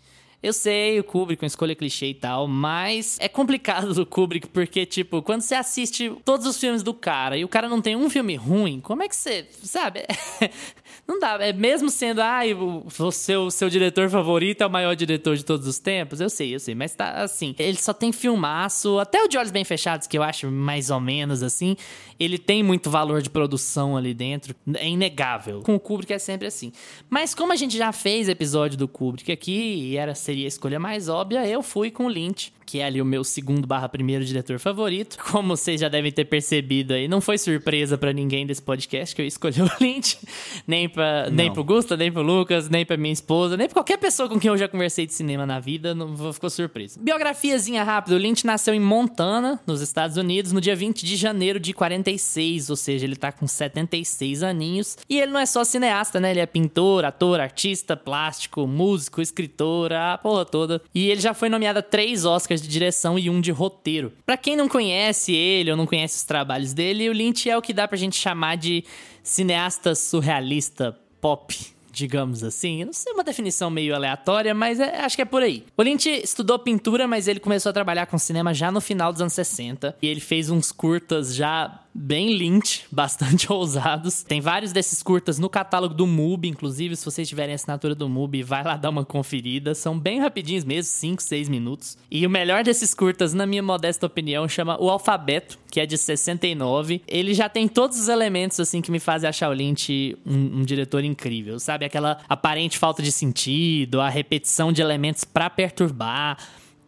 Eu sei, o Kubrick, uma escolha clichê e tal, mas é complicado do Kubrick porque, tipo, quando você assiste todos os filmes do cara e o cara não tem um filme ruim, como é que você. Sabe? não dá. É mesmo sendo, o o seu, seu diretor favorito é o maior diretor de todos os tempos. Eu sei, eu sei, mas tá assim. Ele só tem filmaço, até o De Olhos Bem Fechados, que eu acho mais ou menos assim, ele tem muito valor de produção ali dentro. É inegável. Com o Kubrick é sempre assim. Mas como a gente já fez episódio do Kubrick aqui e era, seria a escolha mais óbvia, eu fui com o Lynch, que é ali o meu segundo barra primeiro diretor favorito. Como vocês já devem ter percebido aí, não foi surpresa pra ninguém desse podcast que eu escolhi o Lynch. Nem, pra, nem pro Gusta, nem pro Lucas, nem pra minha esposa, nem pra qualquer pessoa com quem eu já conversei de cinema na vida, não ficou surpresa. Biografiazinha rápida, o Lynch nasceu em Montana, nos Estados Unidos, no dia 20 de janeiro de 46, ou seja, ele tá com 76 aninhos. E ele não é só cineasta, né? Ele é pintor, ator, artista, plástico, músico, escritor, a porra toda. E ele já foi nomeado a três Oscars de direção e um de roteiro. Pra quem não conhece ele ou não conhece os trabalhos dele, o Lynch é o que dá pra gente chamar de cineasta surrealista pop digamos assim. Não sei uma definição meio aleatória, mas é- acho que é por aí. O Lynch estudou pintura, mas ele começou a trabalhar com cinema já no final dos anos 60. E ele fez uns curtas já bem Lynch, bastante ousados. Tem vários desses curtas no catálogo do MUBI, inclusive, se vocês tiverem assinatura do MUBI, vai lá dar uma conferida. São bem rapidinhos mesmo, 5, 6 minutos. E o melhor desses curtas, na minha modesta opinião, chama O Alfabeto, que é de 69. Ele já tem todos os elementos, assim, que me fazem achar o Lynch um, um diretor incrível, sabe? Aquela aparente falta de sentido, a repetição de elementos pra perturbar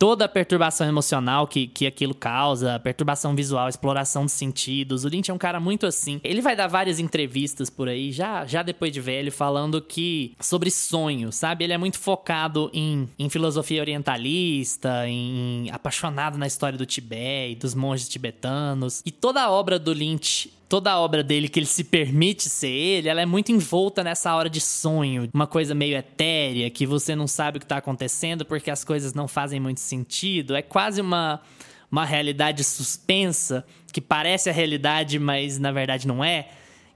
toda a perturbação emocional que, que aquilo causa, perturbação visual, exploração dos sentidos. O Lynch é um cara muito assim. Ele vai dar várias entrevistas por aí, já, já depois de velho, falando que sobre sonho, sabe? Ele é muito focado em, em filosofia orientalista, em apaixonado na história do Tibete, dos monges tibetanos. E toda a obra do Lynch toda a obra dele que ele se permite ser ele, ela é muito envolta nessa hora de sonho, uma coisa meio etérea, que você não sabe o que tá acontecendo porque as coisas não fazem muito sentido. É quase uma uma realidade suspensa que parece a realidade, mas na verdade não é.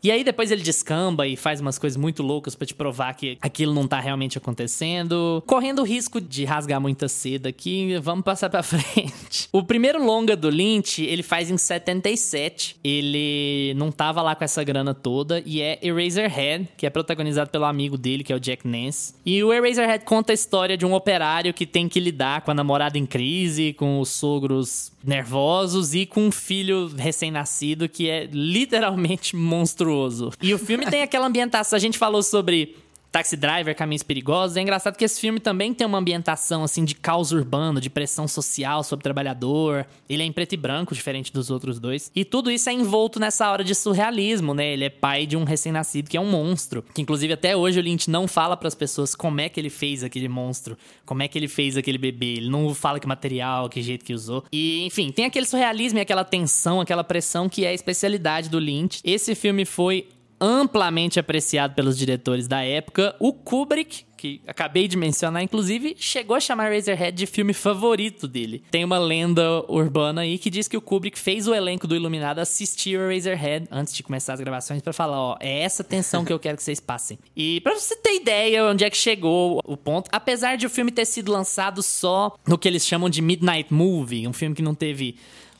E aí depois ele descamba e faz umas coisas muito loucas pra te provar que aquilo não tá realmente acontecendo. Correndo o risco de rasgar muita seda aqui, vamos passar pra frente. O primeiro longa do Lynch, ele faz em 77. Ele não tava lá com essa grana toda e é Eraserhead, que é protagonizado pelo amigo dele, que é o Jack Nance. E o Eraserhead conta a história de um operário que tem que lidar com a namorada em crise, com os sogros nervosos e com um filho recém-nascido que é literalmente monstruoso. E o filme tem aquela ambientação, a gente falou sobre Taxi Driver, Caminhos Perigosos. É engraçado que esse filme também tem uma ambientação assim de caos urbano, de pressão social sobre o trabalhador. Ele é em preto e branco, diferente dos outros dois. E tudo isso é envolto nessa hora de surrealismo, né? Ele é pai de um recém-nascido que é um monstro, que inclusive até hoje o Lynch não fala para as pessoas como é que ele fez aquele monstro, como é que ele fez aquele bebê. Ele não fala que material, que jeito que usou. E, enfim, tem aquele surrealismo e aquela tensão, aquela pressão que é a especialidade do Lynch. Esse filme foi amplamente apreciado pelos diretores da época. O Kubrick, que acabei de mencionar, inclusive, chegou a chamar Razorhead de filme favorito dele. Tem uma lenda urbana aí que diz que o Kubrick fez o elenco do Iluminado assistir a Razorhead antes de começar as gravações para falar, ó, é essa tensão que eu quero que vocês passem. E para você ter ideia onde é que chegou o ponto, apesar de o filme ter sido lançado só no que eles chamam de Midnight Movie, um filme que não teve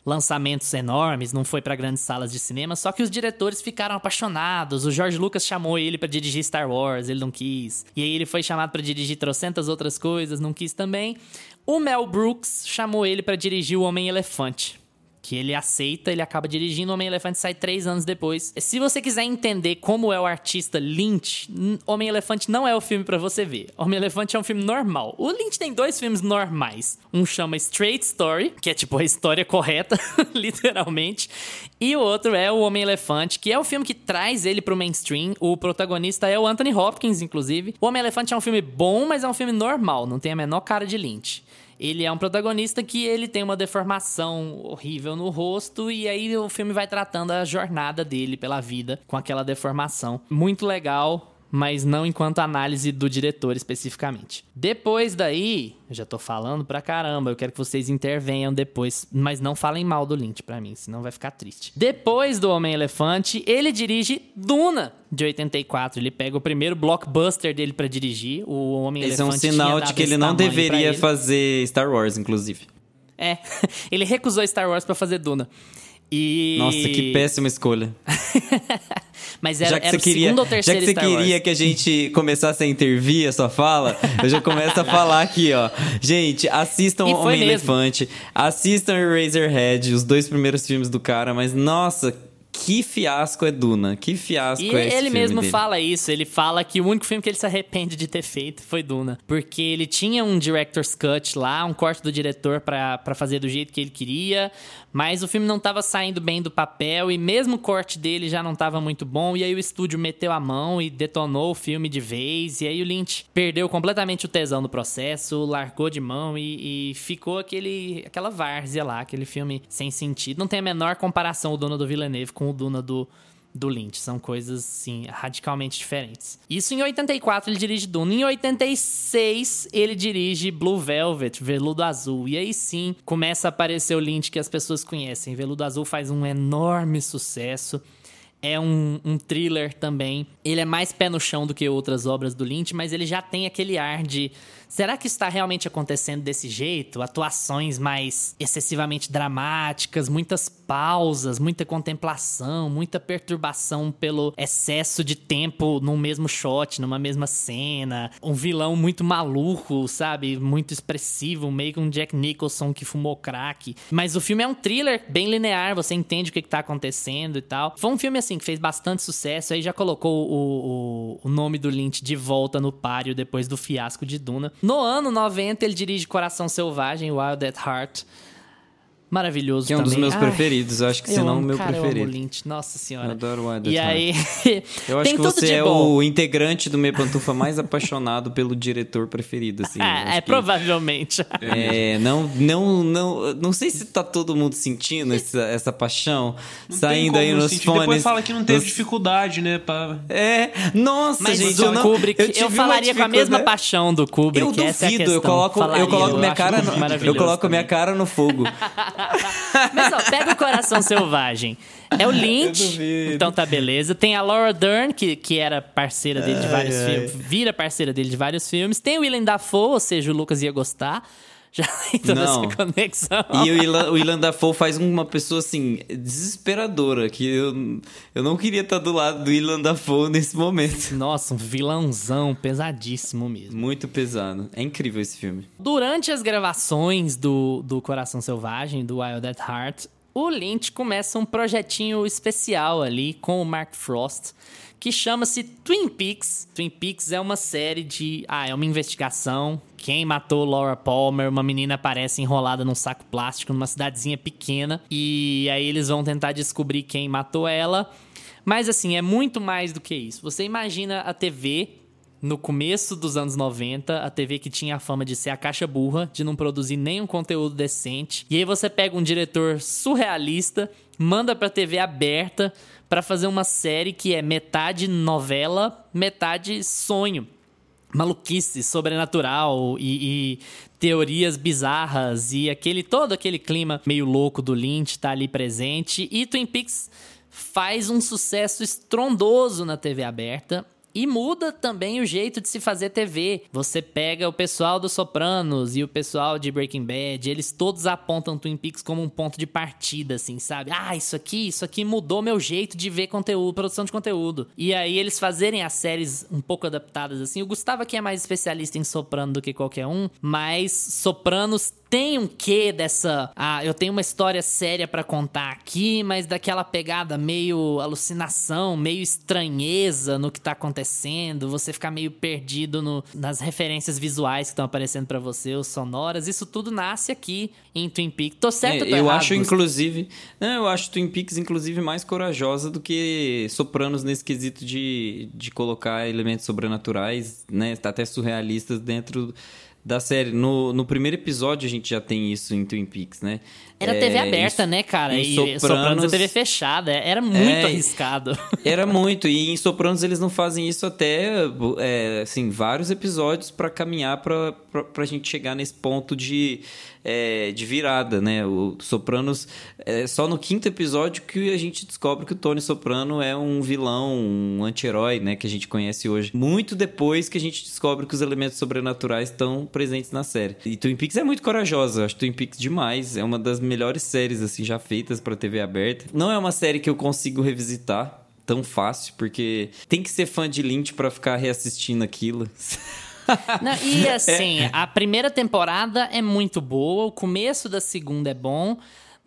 lançamentos enormes, não foi para grandes salas de cinema, só que os diretores ficaram apaixonados. O George Lucas chamou ele para dirigir Star Wars, ele não quis. E aí ele foi chamado para dirigir trocentas outras coisas, não quis também. O Mel Brooks chamou ele para dirigir O Homem Elefante que ele aceita, ele acaba dirigindo Homem-Elefante sai três anos depois. Se você quiser entender como é o artista Lynch, Homem-Elefante não é o filme para você ver. Homem-Elefante é um filme normal. O Lynch tem dois filmes normais. Um chama Straight Story, que é tipo a história correta, literalmente. E o outro é o Homem-Elefante, que é o filme que traz ele pro mainstream. O protagonista é o Anthony Hopkins, inclusive. O Homem-Elefante é um filme bom, mas é um filme normal, não tem a menor cara de Lynch ele é um protagonista que ele tem uma deformação horrível no rosto e aí o filme vai tratando a jornada dele pela vida com aquela deformação. Muito legal, mas não enquanto análise do diretor especificamente. Depois daí, eu já tô falando pra caramba, eu quero que vocês intervenham depois, mas não falem mal do Lynch pra mim, senão vai ficar triste. Depois do Homem-Elefante, ele dirige Duna, de 84. Ele pega o primeiro blockbuster dele para dirigir, o Homem-Elefante. Esse é um sinal de que ele não deveria fazer Star Wars, inclusive. É, ele recusou Star Wars para fazer Duna. E... Nossa, que péssima escolha. Mas era, já que era você queria, segundo ou terceiro Já que você queria que a gente começasse a intervir a sua fala, eu já começo a falar aqui, ó. Gente, assistam E foi Homem mesmo. Elefante, assistam Eraserhead, os dois primeiros filmes do cara, mas nossa, que fiasco é Duna, que fiasco E é esse ele mesmo dele. fala isso, ele fala que o único filme que ele se arrepende de ter feito foi Duna. Porque ele tinha um director's cut lá, um corte do diretor pra fazer do jeito que ele queria, mas o filme não tava saindo bem do papel e mesmo o corte dele já não tava muito bom, e aí o estúdio meteu a mão e detonou o filme de vez, e aí o Lynch perdeu completamente o tesão do processo, largou de mão e, e ficou aquele, aquela várzea lá, aquele filme sem sentido. Não tem a menor comparação o Duna do Villeneuve com o Duna do do Lynch. São coisas, sim, radicalmente diferentes. Isso em 84 ele dirige Duna. Em 86 ele dirige Blue Velvet, Veludo Azul. E aí sim começa a aparecer o Lynch que as pessoas conhecem. Veludo Azul faz um enorme sucesso. É um, um thriller também. Ele é mais pé no chão do que outras obras do Lynch, mas ele já tem aquele ar de. Será que está realmente acontecendo desse jeito? Atuações mais excessivamente dramáticas, muitas pausas, muita contemplação, muita perturbação pelo excesso de tempo num mesmo shot, numa mesma cena. Um vilão muito maluco, sabe? Muito expressivo, meio que um Jack Nicholson que fumou crack. Mas o filme é um thriller bem linear, você entende o que, que tá acontecendo e tal. Foi um filme, assim, que fez bastante sucesso, aí já colocou o, o, o nome do Lynch de volta no páreo depois do fiasco de Duna. No ano 90, ele dirige Coração Selvagem, Wild at Heart. Maravilhoso Que é um dos também. meus Ai, preferidos, eu acho que eu se não o meu cara, Eu amo preferido. Lynch, nossa senhora. Eu adoro Wild E at aí, Eu acho que você é bom. o integrante do Meia Pantufa mais apaixonado pelo diretor preferido, assim. eu acho é, que- provavelmente. É, não, não, não, não sei se tá todo mundo sentindo essa, essa paixão Não saindo aí nos sentir. fones. Depois fala que não teve nos- dificuldade, né? Pra... É, nossa, Mas gente, o eu não, Kubrick, eu, uma falaria com a mesma paixão do Kubrick. Eu é duvido, eu coloco, Falaria, eu coloco minha cara no, eu coloco minha cara no fogo. Mas ó, pega o Coração Selvagem. É o Lynch, então tá beleza. Tem a Laura Dern, que, que era parceira dele de vários ai. filmes, vira parceira dele de vários filmes. Tem o Willem Dafoe, ou seja, o Lucas ia gostar. Já tem toda Não. essa conexão. E o Ilan, o Ilan Dafoe faz uma pessoa, assim, desesperadora, que eu, eu não queria estar do lado do Ilan Dafoe nesse momento. Nossa, um vilãozão pesadíssimo mesmo. Muito pesado. É incrível esse filme. Durante as gravações do, do Coração Selvagem, do Wild at Heart, o Lynch começa um projetinho especial ali com o Mark Frost, que chama-se Twin Peaks. Twin Peaks é uma série de. Ah, é uma investigação. Quem matou Laura Palmer? Uma menina aparece enrolada num saco plástico numa cidadezinha pequena. E aí eles vão tentar descobrir quem matou ela. Mas assim, é muito mais do que isso. Você imagina a TV no começo dos anos 90, a TV que tinha a fama de ser a caixa burra, de não produzir nenhum conteúdo decente. E aí você pega um diretor surrealista manda pra TV aberta pra fazer uma série que é metade novela, metade sonho. Maluquice sobrenatural e, e teorias bizarras e aquele todo aquele clima meio louco do Lynch tá ali presente. E Twin Peaks faz um sucesso estrondoso na TV aberta. E muda também o jeito de se fazer TV. Você pega o pessoal do Sopranos e o pessoal de Breaking Bad, eles todos apontam Twin Peaks como um ponto de partida, assim, sabe? Ah, isso aqui, isso aqui mudou meu jeito de ver conteúdo, produção de conteúdo. E aí eles fazerem as séries um pouco adaptadas, assim. O Gustavo aqui é mais especialista em Soprano do que qualquer um, mas Sopranos tem um quê dessa. Ah, eu tenho uma história séria para contar aqui, mas daquela pegada meio alucinação, meio estranheza no que tá acontecendo, você ficar meio perdido no, nas referências visuais que estão aparecendo para você, os sonoras. Isso tudo nasce aqui em Twin Peaks. Tô certo é, ou tô Eu errado, acho, Gustavo? inclusive. Não, eu acho Twin Peaks, inclusive, mais corajosa do que Sopranos nesse quesito de, de colocar elementos sobrenaturais, né? Até surrealistas dentro da série. No, no primeiro episódio a gente já tem isso em Twin Peaks, né? Era É, TV aberta, em- né, cara? E Sopranos... é Sopranos- TV fechada. Era muito É, arriscado. Era muito. E em Sopranos eles não fazem isso até, é, assim, vários episódios pra caminhar pra, pra, pra gente chegar nesse ponto de, é, de virada, né? O Sopranos, é só no quinto episódio que a gente descobre que o Tony Soprano é um vilão, um anti-herói, né? Que a gente conhece hoje. Muito depois que a gente descobre que os elementos sobrenaturais estão presentes na série. E Twin Peaks é muito corajosa. Acho Twin Peaks demais. É uma das melhores séries, assim, já feitas pra TV aberta. Não é uma série que eu consigo revisitar tão fácil, porque tem que ser fã de Lynch pra ficar reassistindo aquilo. Não, e assim, a primeira temporada é muito boa, o começo da segunda é bom,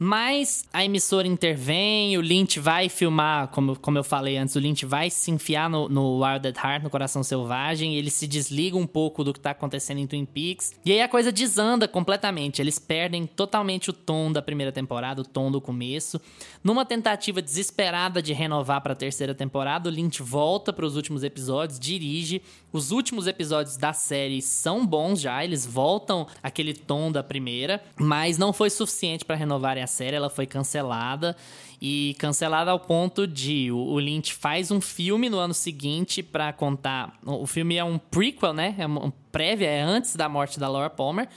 mas a emissora intervém, o Lynch vai filmar, como, como eu falei antes, o Lynch vai se enfiar no, no Wild at Heart, no Coração Selvagem, ele se desliga um pouco do que tá acontecendo em Twin Peaks, e aí a coisa desanda completamente, eles perdem totalmente o tom da primeira temporada, o tom do começo. Numa tentativa desesperada de renovar para a terceira temporada, o Lynch volta para os últimos episódios, dirige. Os últimos episódios da série são bons já, eles voltam aquele tom da primeira, mas não foi suficiente para renovarem a série, ela foi cancelada. E cancelada ao ponto de o Lynch faz um filme no ano seguinte para contar. O filme é um prequel, né? É um prévia, é antes da morte da Laura Palmer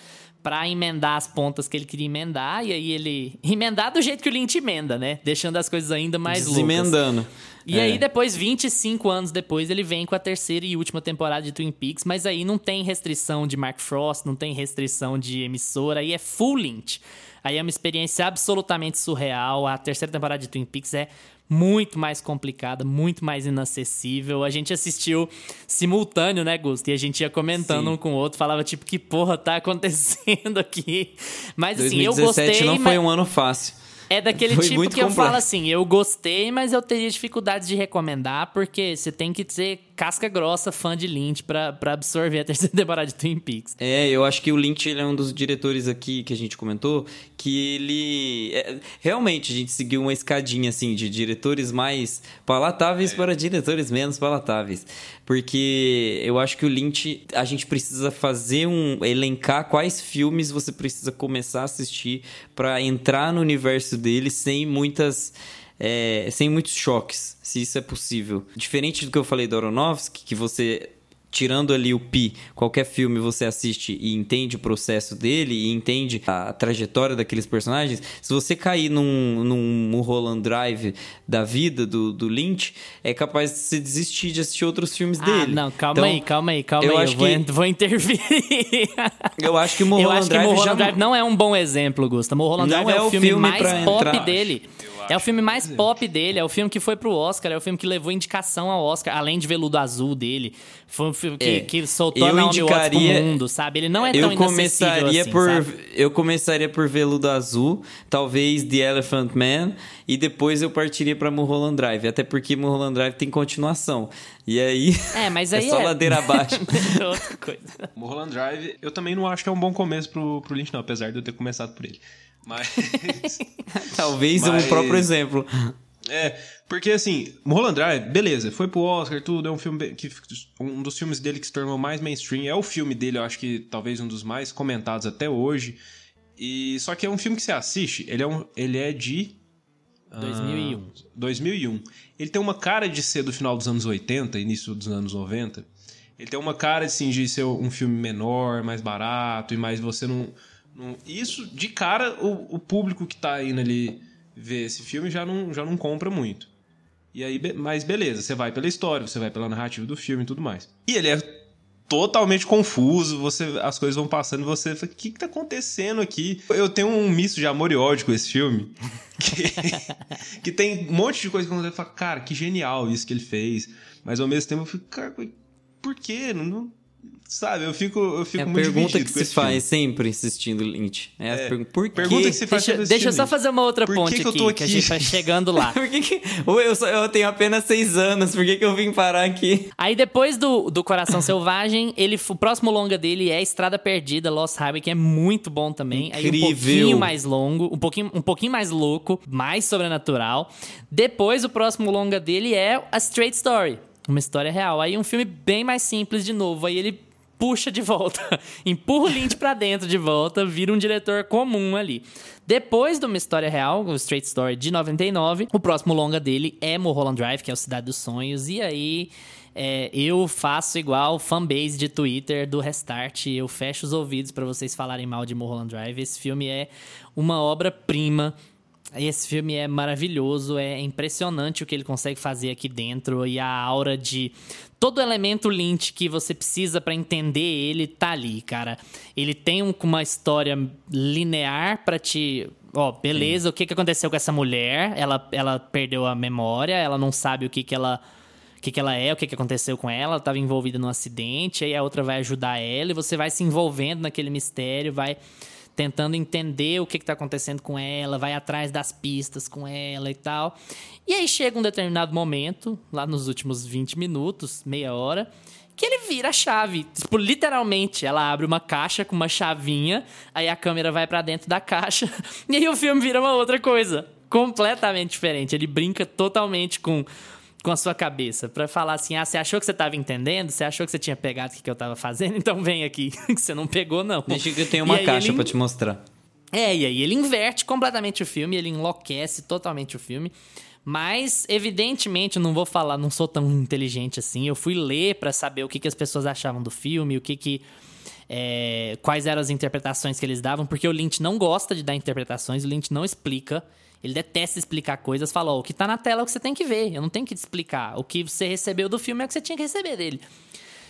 pra emendar as pontas que ele queria emendar, e aí ele. Emendar do jeito que o Lynch emenda, né? Deixando as coisas ainda mais loucas. Desemendando. E É. aí, depois, 25 anos depois, ele vem com a terceira e última temporada de Twin Peaks, mas aí não tem restrição de Mark Frost, não tem restrição de emissora, aí é full Lynch. Aí é uma experiência absolutamente surreal. A terceira temporada de Twin Peaks é muito mais complicada, muito mais inacessível. A gente assistiu simultâneo, né, Gusto? E a gente ia comentando Sim. um com o outro, falava tipo, que porra tá acontecendo aqui? Mas assim, eu 2017 gostei, não mas... foi um ano fácil. É daquele Foi tipo que eu complexo. falo assim, eu gostei, mas eu teria dificuldades de recomendar, porque você tem que ser casca grossa, fã de Lynch, pra, pra absorver a terceira temporada de Twin Peaks. É, eu acho que o Lynch ele é um dos diretores aqui que a gente comentou que ele é, realmente a gente seguiu uma escadinha assim de diretores mais palatáveis para diretores menos palatáveis, porque eu acho que o Lynch a gente precisa fazer um elencar quais filmes você precisa começar a assistir para entrar no universo dele sem muitas é, sem muitos choques, se isso é possível. Diferente do que eu falei do Aronofsky, que você tirando ali o pi, qualquer filme você assiste e entende o processo dele e entende a trajetória daqueles personagens, se você cair num, num Mulholland Drive da vida do, do Lynch, é capaz de você desistir de assistir outros filmes Ah, dele. não, calma Então, aí, calma aí, calma eu aí. acho eu vou, que- en- vou intervir. Eu acho que o Mulholland que Drive Mulholland já Drive não é um bom exemplo, Gusta. Mulholland Não Drive é, é o filme, filme mais pop entrar. dele. É o filme mais pop dele, é o filme que foi pro Oscar, é o filme que levou indicação ao Oscar, além de Veludo Azul dele. Foi um filme que, É, que soltou eu a Naomi Watts pro mundo, sabe? Ele não é tão eu começaria assim, por sabe? eu começaria por Veludo Azul, talvez The Elephant Man e depois eu partiria para Mulholland Drive, até porque Mulholland Drive tem continuação. E aí É, mas aí só é- ladeira abaixo. Outra coisa. Mulholland Drive, eu também não acho que é um bom começo pro, pro Lynch, não, apesar de eu ter começado por ele. Mas. talvez Mas- um próprio exemplo. É, porque assim, Mulholland Drive, beleza, foi pro Oscar, tudo, é um filme que um dos filmes dele que se tornou mais mainstream, é o filme dele, eu acho que talvez um dos mais comentados até hoje. E só que é um filme que você assiste, ele é um, ele é de 2001. Ah, 2001. Ele tem uma cara de ser do final dos anos 80, início dos anos 90. Ele tem uma cara assim, de ser um filme menor, mais barato, e mais você não. Isso, de cara, o, o público que tá indo ali ver esse filme já não, já não compra muito. E aí, mas beleza, você vai pela história, você vai pela narrativa do filme e tudo mais. E ele é totalmente confuso, você as coisas vão passando e você fala, o que, que tá acontecendo aqui? Eu tenho um misto de amor e ódio com esse filme, que, que tem um monte de coisa que eu falo, cara, que genial isso que ele fez, mas ao mesmo tempo eu fico, cara, por quê? Não, não Sabe, eu fico, eu fico é a muito pergunta que se faz filme. sempre assistindo Lynch. É, é. Pergunta, por quê? Pergunta que se faz deixa, deixa eu só fazer uma outra por ponte que que aqui, eu tô aqui, que a gente vai chegando lá. por que, que eu, só, eu tenho apenas seis anos, por que, que eu vim parar aqui? Aí depois do, do Coração Selvagem, ele, o próximo longa dele é Estrada Perdida, Lost Highway, que é muito bom também. Incrível. Aí um pouquinho mais longo, um pouquinho, um pouquinho mais louco, mais sobrenatural. Depois o próximo longa dele é A Straight Story. Uma história real. Aí um filme bem mais simples de novo. Aí ele puxa de volta, empurra o Lynch pra dentro de volta, vira um diretor comum ali. Depois de uma história real, o Straight Story de 99, o próximo longa dele é Mulholland Drive, que é o Cidade dos Sonhos, e aí é, eu faço igual fanbase de Twitter do Restart, eu fecho os ouvidos para vocês falarem mal de Mulholland Drive. Esse filme é uma obra-prima. Esse filme é maravilhoso, é impressionante o que ele consegue fazer aqui dentro e a aura de todo elemento Lynch que você precisa para entender ele tá ali, cara. Ele tem um, uma história linear para te ó, beleza, Sim. o que, que aconteceu com essa mulher? Ela, ela perdeu a memória, ela não sabe o que, que ela. O que, que ela é, o que, que aconteceu com ela, ela estava envolvida num acidente, aí a outra vai ajudar ela, e você vai se envolvendo naquele mistério, vai tentando entender o que está acontecendo com ela, vai atrás das pistas com ela e tal. E aí chega um determinado momento, lá nos últimos 20 minutos, meia hora, que ele vira a chave. Tipo, literalmente, ela abre uma caixa com uma chavinha, aí a câmera vai para dentro da caixa, e aí o filme vira uma outra coisa. Completamente diferente. Ele brinca totalmente com com a sua cabeça para falar assim: ah, você achou que você estava entendendo? Você achou que você tinha pegado o que eu estava fazendo? Então vem aqui, que você não pegou, não. Deixa que eu tenho uma caixa ele... para te mostrar. É, e aí ele inverte completamente o filme, ele enlouquece totalmente o filme. Mas, evidentemente, eu não vou falar, não sou tão inteligente assim. Eu fui ler para saber o que, que as pessoas achavam do filme, o que que. É, quais eram as interpretações que eles davam, porque o Lynch não gosta de dar interpretações, o Lynch não explica. Ele detesta explicar coisas, fala, ó, o que tá na tela é o que você tem que ver, eu não tenho que te explicar. O que você recebeu do filme é o que você tinha que receber dele.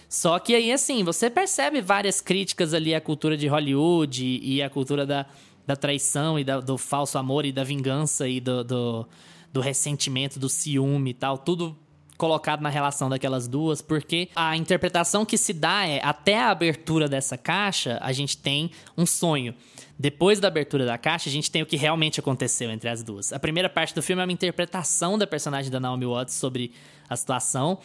Só que aí, assim, você percebe várias críticas ali à cultura de Hollywood e, e à cultura da, da traição e da, do falso amor e da vingança e do, do, do ressentimento, do ciúme e tal. Tudo colocado na relação daquelas duas, porque a interpretação que se dá é até a abertura dessa caixa, a gente tem um sonho. Depois da abertura da caixa, a gente tem o que realmente aconteceu entre as duas. A primeira parte do filme é uma interpretação da personagem da Naomi Watts sobre a situação.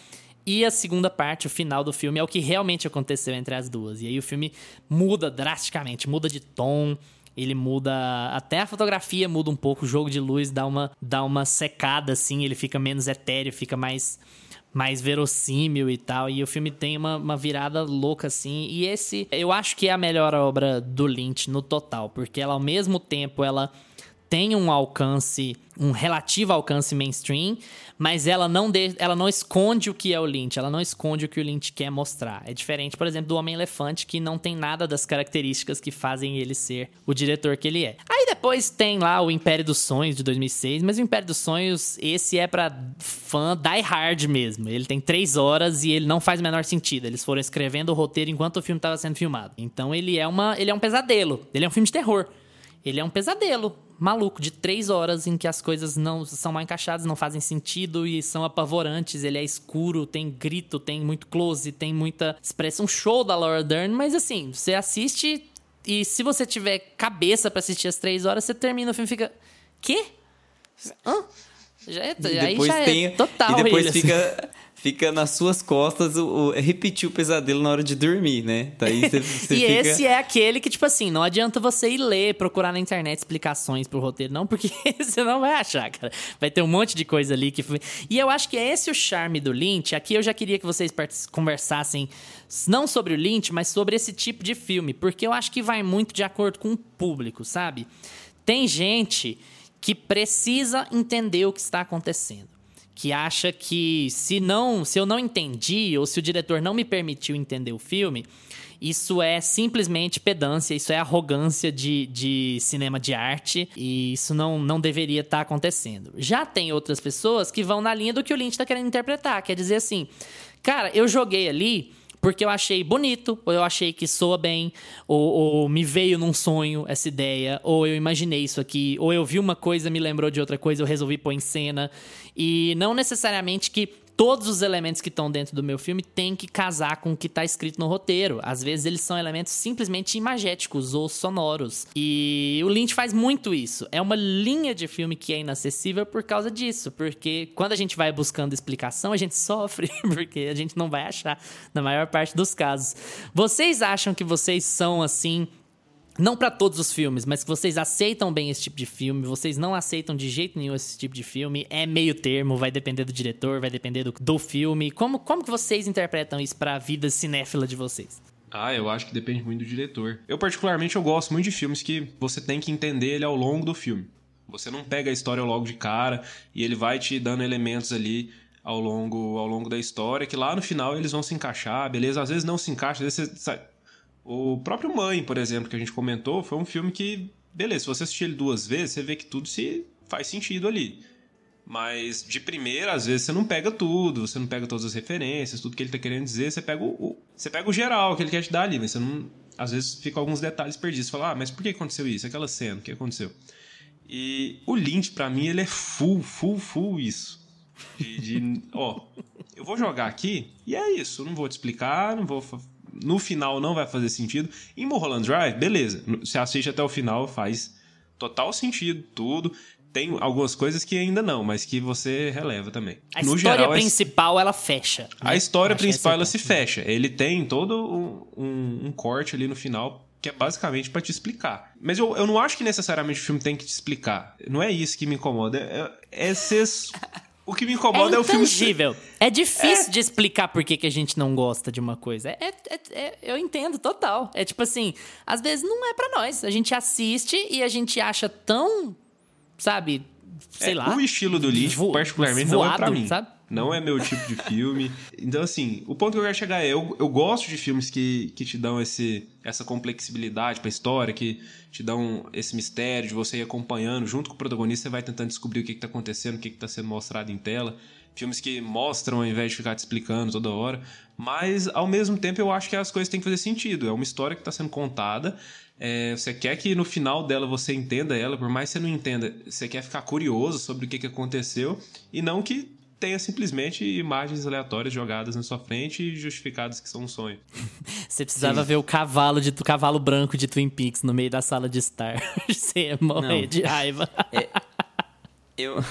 E a segunda parte, o final do filme, é o que realmente aconteceu entre as duas. E aí o filme muda drasticamente, muda de tom, ele muda. Até a fotografia muda um pouco, o jogo de luz dá uma, dá uma secada, assim, ele fica menos etéreo, fica mais mais verossímil e tal. E o filme tem uma, uma virada louca, assim. E esse, eu acho que é a melhor obra do Lynch no total, porque ela, ao mesmo tempo, ela tem um alcance, um relativo alcance mainstream, mas ela não, de, ela não esconde o que é o Lynch, ela não esconde o que o Lynch quer mostrar. É diferente, por exemplo, do Homem-Elefante, que não tem nada das características que fazem ele ser o diretor que ele é. Aí depois tem lá o Império dos Sonhos, de 2006, mas o Império dos Sonhos, esse é pra fã die hard mesmo. Ele tem três horas e ele não faz o menor sentido. Eles foram escrevendo o roteiro enquanto o filme estava sendo filmado. Então ele é, uma, ele é um pesadelo, ele é um filme de terror. Ele é um pesadelo maluco de três horas em que as coisas não são mal encaixadas, não fazem sentido e são apavorantes. Ele é escuro, tem grito, tem muito close, tem muita expressão. Um show da Laura Dern, mas assim, você assiste e se você tiver cabeça para assistir as três horas, você termina o filme e fica. Quê? Hã? Já é, aí já tem, é total. E depois ele, fica. Assim fica nas suas costas o, o, repetir o pesadelo na hora de dormir, né? Daí você, você e fica... esse é aquele que, tipo assim, não adianta você ir ler, procurar na internet explicações pro roteiro, não, porque você não vai achar, cara. Vai ter um monte de coisa ali que. E eu acho que é esse o charme do Lynch. Aqui eu já queria que vocês conversassem, não sobre o Lynch, mas sobre esse tipo de filme, porque eu acho que vai muito de acordo com o público, sabe? Tem gente que precisa entender o que está acontecendo. Que acha que se não, se eu não entendi ou se o diretor não me permitiu entender o filme, isso é simplesmente pedância, isso é arrogância de, de cinema de arte e isso não, não deveria estar tá acontecendo. Já tem outras pessoas que vão na linha do que o Lynch está querendo interpretar, quer dizer assim, cara, eu joguei ali porque eu achei bonito, ou eu achei que soa bem, ou, ou, me veio num sonho essa ideia, ou eu imaginei isso aqui, ou eu vi uma coisa, me lembrou de outra coisa, eu resolvi pôr em cena. E não necessariamente que todos os elementos que estão dentro do meu filme têm que casar com o que está escrito no roteiro. Às vezes eles são elementos simplesmente imagéticos ou sonoros. E o Lynch faz muito isso. É uma linha de filme que é inacessível por causa disso. Porque quando a gente vai buscando explicação, a gente sofre, porque a gente não vai achar na maior parte dos casos. Vocês acham que vocês são assim não para todos os filmes, mas que vocês aceitam bem esse tipo de filme, vocês não aceitam de jeito nenhum esse tipo de filme, é meio termo, vai depender do diretor, vai depender do, do filme. Como, como que vocês interpretam isso para a vida cinéfila de vocês? Ah, eu acho que depende muito do diretor. Eu particularmente eu gosto muito de filmes que você tem que entender ele ao longo do filme. Você não pega a história logo de cara e ele vai te dando elementos ali ao longo, ao longo da história que lá no final eles vão se encaixar, beleza? Às vezes não se encaixa, às vezes você o próprio Mãe, por exemplo, que a gente comentou, foi um filme que, beleza, se você assistir ele duas vezes, você vê que tudo se faz sentido ali. Mas de primeira, às vezes, você não pega tudo, você não pega todas as referências, tudo que ele tá querendo dizer, você pega o, o você pega o geral que ele quer te dar ali, mas você não. Às vezes fica alguns detalhes perdidos. Você fala, ah, mas por que aconteceu isso? Aquela cena, o que aconteceu? E o Lynch, para mim, ele é full, full, full isso. De, de ó, eu vou jogar aqui e é isso. Não vou te explicar, não vou no final não vai fazer sentido. Em Mulholland Drive, beleza. Se assiste até o final, faz total sentido, tudo. Tem algumas coisas que ainda não, mas que você releva também. A no história geral, principal, ela fecha. Né? A história principal, ela se fecha. Ele tem todo um, um, um corte ali no final que é basicamente para te explicar. Mas eu, eu não acho que necessariamente o filme tem que te explicar. Não é isso que me incomoda. É, é ser o que me incomoda é, é o filme. É difícil é. de explicar por que, que a gente não gosta de uma coisa. É, é, é, eu entendo total. É tipo assim, às vezes não é para nós. A gente assiste e a gente acha tão, sabe, sei é, lá. O estilo do vo particularmente, voado, não é pra mim. Sabe? Não é meu tipo de filme. Então, assim, o ponto que eu quero chegar é: eu, eu gosto de filmes que, que te dão esse, essa complexibilidade pra história, que te dão esse mistério de você ir acompanhando. Junto com o protagonista, você vai tentando descobrir o que, que tá acontecendo, o que, que tá sendo mostrado em tela. Filmes que mostram ao invés de ficar te explicando toda hora. Mas, ao mesmo tempo, eu acho que as coisas têm que fazer sentido. É uma história que está sendo contada. É, você quer que no final dela você entenda ela, por mais que você não entenda, você quer ficar curioso sobre o que, que aconteceu e não que tenha simplesmente imagens aleatórias jogadas na sua frente e justificadas que são um sonho. Você precisava Sim. ver o cavalo de cavalo branco de Twin Peaks no meio da sala de estar. Você ia morrer Não. de raiva. É, eu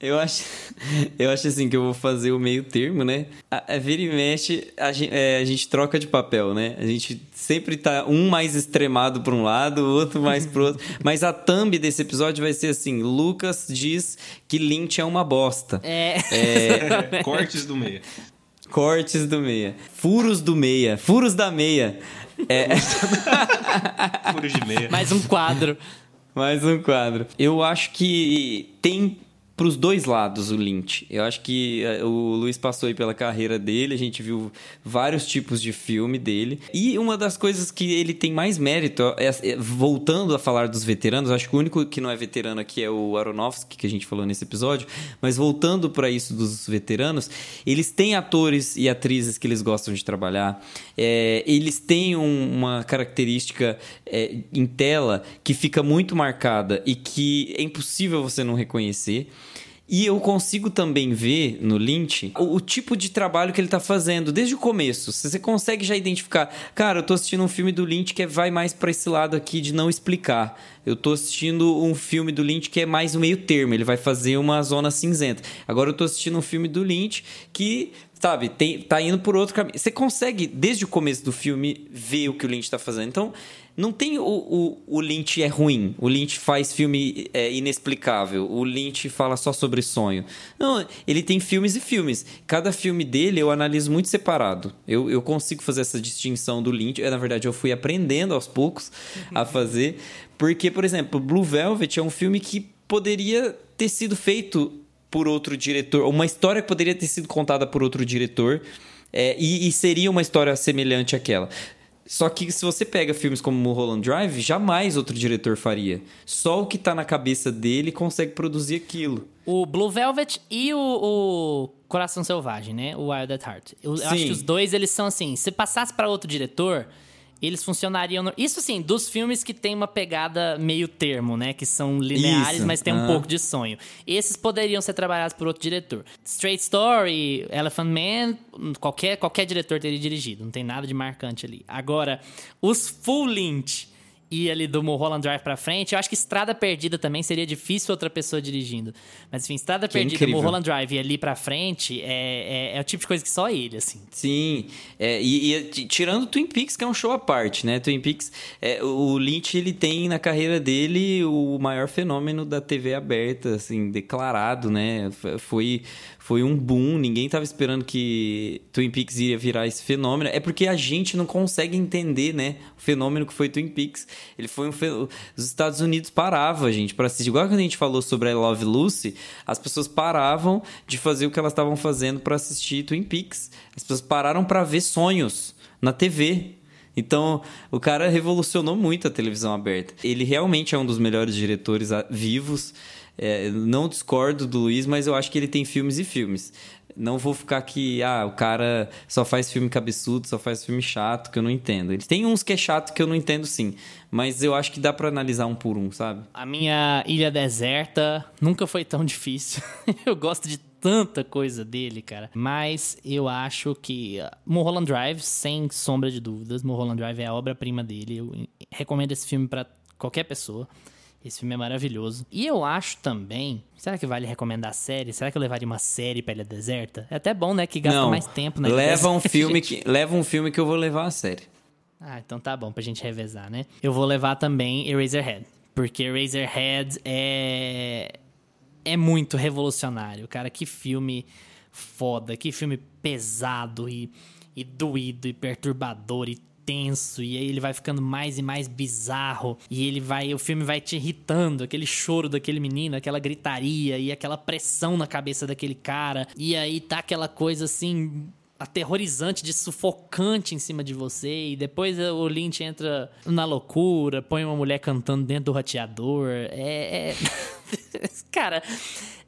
eu acho, eu acho assim que eu vou fazer o meio termo, né? A, a vira e mexe, a gente, é, a gente troca de papel, né? A gente sempre tá um mais extremado para um lado, o outro mais pro outro. Mas a thumb desse episódio vai ser assim: Lucas diz que Lynch é uma bosta. É. é... Cortes do meia. Cortes do meia. Furos do meia. Furos da meia. É... Furos de meia. Mais um quadro. Mais um quadro. Eu acho que tem para os dois lados o Lynch. Eu acho que eh, o Luiz passou aí pela carreira dele, a gente viu vários tipos de filme dele. E uma das coisas que ele tem mais mérito, é, é, voltando a falar dos veteranos, acho que o único que não é veterano aqui é o Aronofsky, que a gente falou nesse episódio, mas voltando para isso dos veteranos, eles têm atores e atrizes que eles gostam de trabalhar, é, eles têm um, uma característica é, em tela que fica muito marcada e que é impossível você não reconhecer. E eu consigo também ver no Lynch o, o, tipo de trabalho que ele tá fazendo desde o começo. Você consegue já identificar, cara, eu tô assistindo um filme do Lynch que vai mais para esse lado aqui de não explicar. Eu tô assistindo um filme do Lynch que é mais o meio termo, ele vai fazer uma zona cinzenta. Agora eu tô assistindo um filme do Lynch que sabe, tem, tá indo por outro caminho. Você consegue, desde o começo do filme, ver o que o Lynch tá fazendo. Então, Não tem o, o, o Lynch é ruim, o Lynch faz filme é, inexplicável, o Lynch fala só sobre sonho. Não, ele tem filmes e filmes. Cada filme dele eu analiso muito separado. Eu, eu consigo fazer essa distinção do Lynch. Eu, na verdade, eu fui aprendendo aos poucos a fazer. Porque, por exemplo, Blue Velvet é um filme que poderia ter sido feito por outro diretor, uma história que poderia ter sido contada por outro diretor. É, e, e, seria uma história semelhante àquela. Só que se você pega filmes como Mulholland Drive, jamais outro diretor faria. Só o que tá na cabeça dele consegue produzir aquilo. O Blue Velvet e o, o Coração Selvagem, né? O Wild at Heart. Eu, eu acho que os dois, eles são assim, se passasse para outro diretor, eles funcionariam. No... Isso sim, dos filmes que tem uma pegada meio termo, né? Que são lineares, Isso. mas tem um pouco de sonho. Esses poderiam ser trabalhados por outro diretor. Straight Story, Elephant Man, qualquer, qualquer diretor teria dirigido. Não tem nada de marcante ali. Agora, os full length ir ali do Mulholland Drive pra frente. Eu acho que Estrada Perdida também seria difícil outra pessoa dirigindo. Mas enfim, Estrada que Perdida, é Mulholland Drive e ali pra frente é, é, é, o tipo de coisa que só ele, assim. Sim, é, e, e, tirando Twin Peaks, que é um show à parte, né? Twin Peaks, é, o Lynch, ele tem na carreira dele o maior fenômeno da TV aberta, assim, declarado, né? Foi foi um boom, ninguém estava esperando que Twin Peaks ia virar esse fenômeno. É porque a gente não consegue entender, né, o fenômeno que foi Twin Peaks. Ele foi um os Estados Unidos paravam, gente, para assistir. Igual quando a gente falou sobre I Love Lucy, as pessoas paravam de fazer o que elas estavam fazendo para assistir Twin Peaks. As pessoas pararam para ver sonhos na TV. Então, o cara revolucionou muito a televisão aberta. Ele realmente é um dos melhores diretores vivos. É, não discordo do Luiz, mas eu acho que ele tem filmes e filmes. Não vou ficar aqui, ah, o cara só faz filme cabeçudo, só faz filme chato, que eu não entendo. Ele tem uns que é chato que eu não entendo sim, mas eu acho que dá para analisar um por um, sabe? A minha Ilha Deserta nunca foi tão difícil. eu gosto de tanta coisa dele, cara. Mas eu acho que uh, Mulholland Drive, sem sombra de dúvidas, Mulholland Drive é a obra-prima dele. Eu recomendo esse filme para qualquer pessoa. Esse filme é maravilhoso. E eu acho também. Será que vale recomendar a série? Será que eu levaria uma série pra Ilha Deserta? É até bom, né? Que gasta Não, mais tempo na leva um filme que Leva um filme que eu vou levar a série. Ah, então tá bom pra gente revezar, né? Eu vou levar também Eraserhead. Porque Eraserhead é. É muito revolucionário, cara. Que filme foda, que filme pesado e, e doído e perturbador e tenso e aí ele vai ficando mais e mais bizarro e ele vai o filme vai te irritando aquele choro daquele menino aquela gritaria e aquela pressão na cabeça daquele cara e aí tá aquela coisa assim aterrorizante, de sufocante em cima de você. E depois o Lynch entra na loucura, põe uma mulher cantando dentro do roteador. É. é... Cara,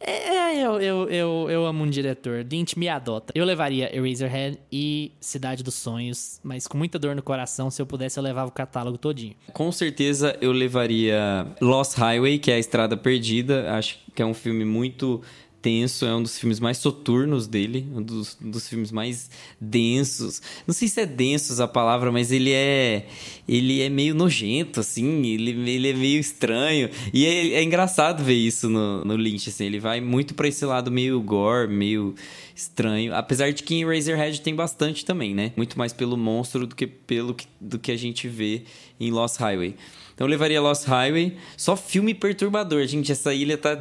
é, é, eu, eu, eu, eu amo um diretor. Lynch me adota. Eu levaria Eraserhead e Cidade dos Sonhos, mas com muita dor no coração, se eu pudesse, eu levava o catálogo todinho. Com certeza eu levaria Lost Highway, que é a Estrada Perdida. Acho que é um filme muito tenso, é um dos filmes mais soturnos dele, um dos, um dos, filmes mais densos. Não sei se é densos a palavra, mas ele é ele é meio nojento, assim, ele, ele é meio estranho. E é, é engraçado ver isso no, no Lynch, assim, ele vai muito para esse lado meio gore, meio estranho. Apesar de que em Razorhead tem bastante também, né? Muito mais pelo monstro do que pelo que, do que a gente vê em Lost Highway. Então eu levaria Lost Highway. Só filme perturbador, gente. Essa ilha tá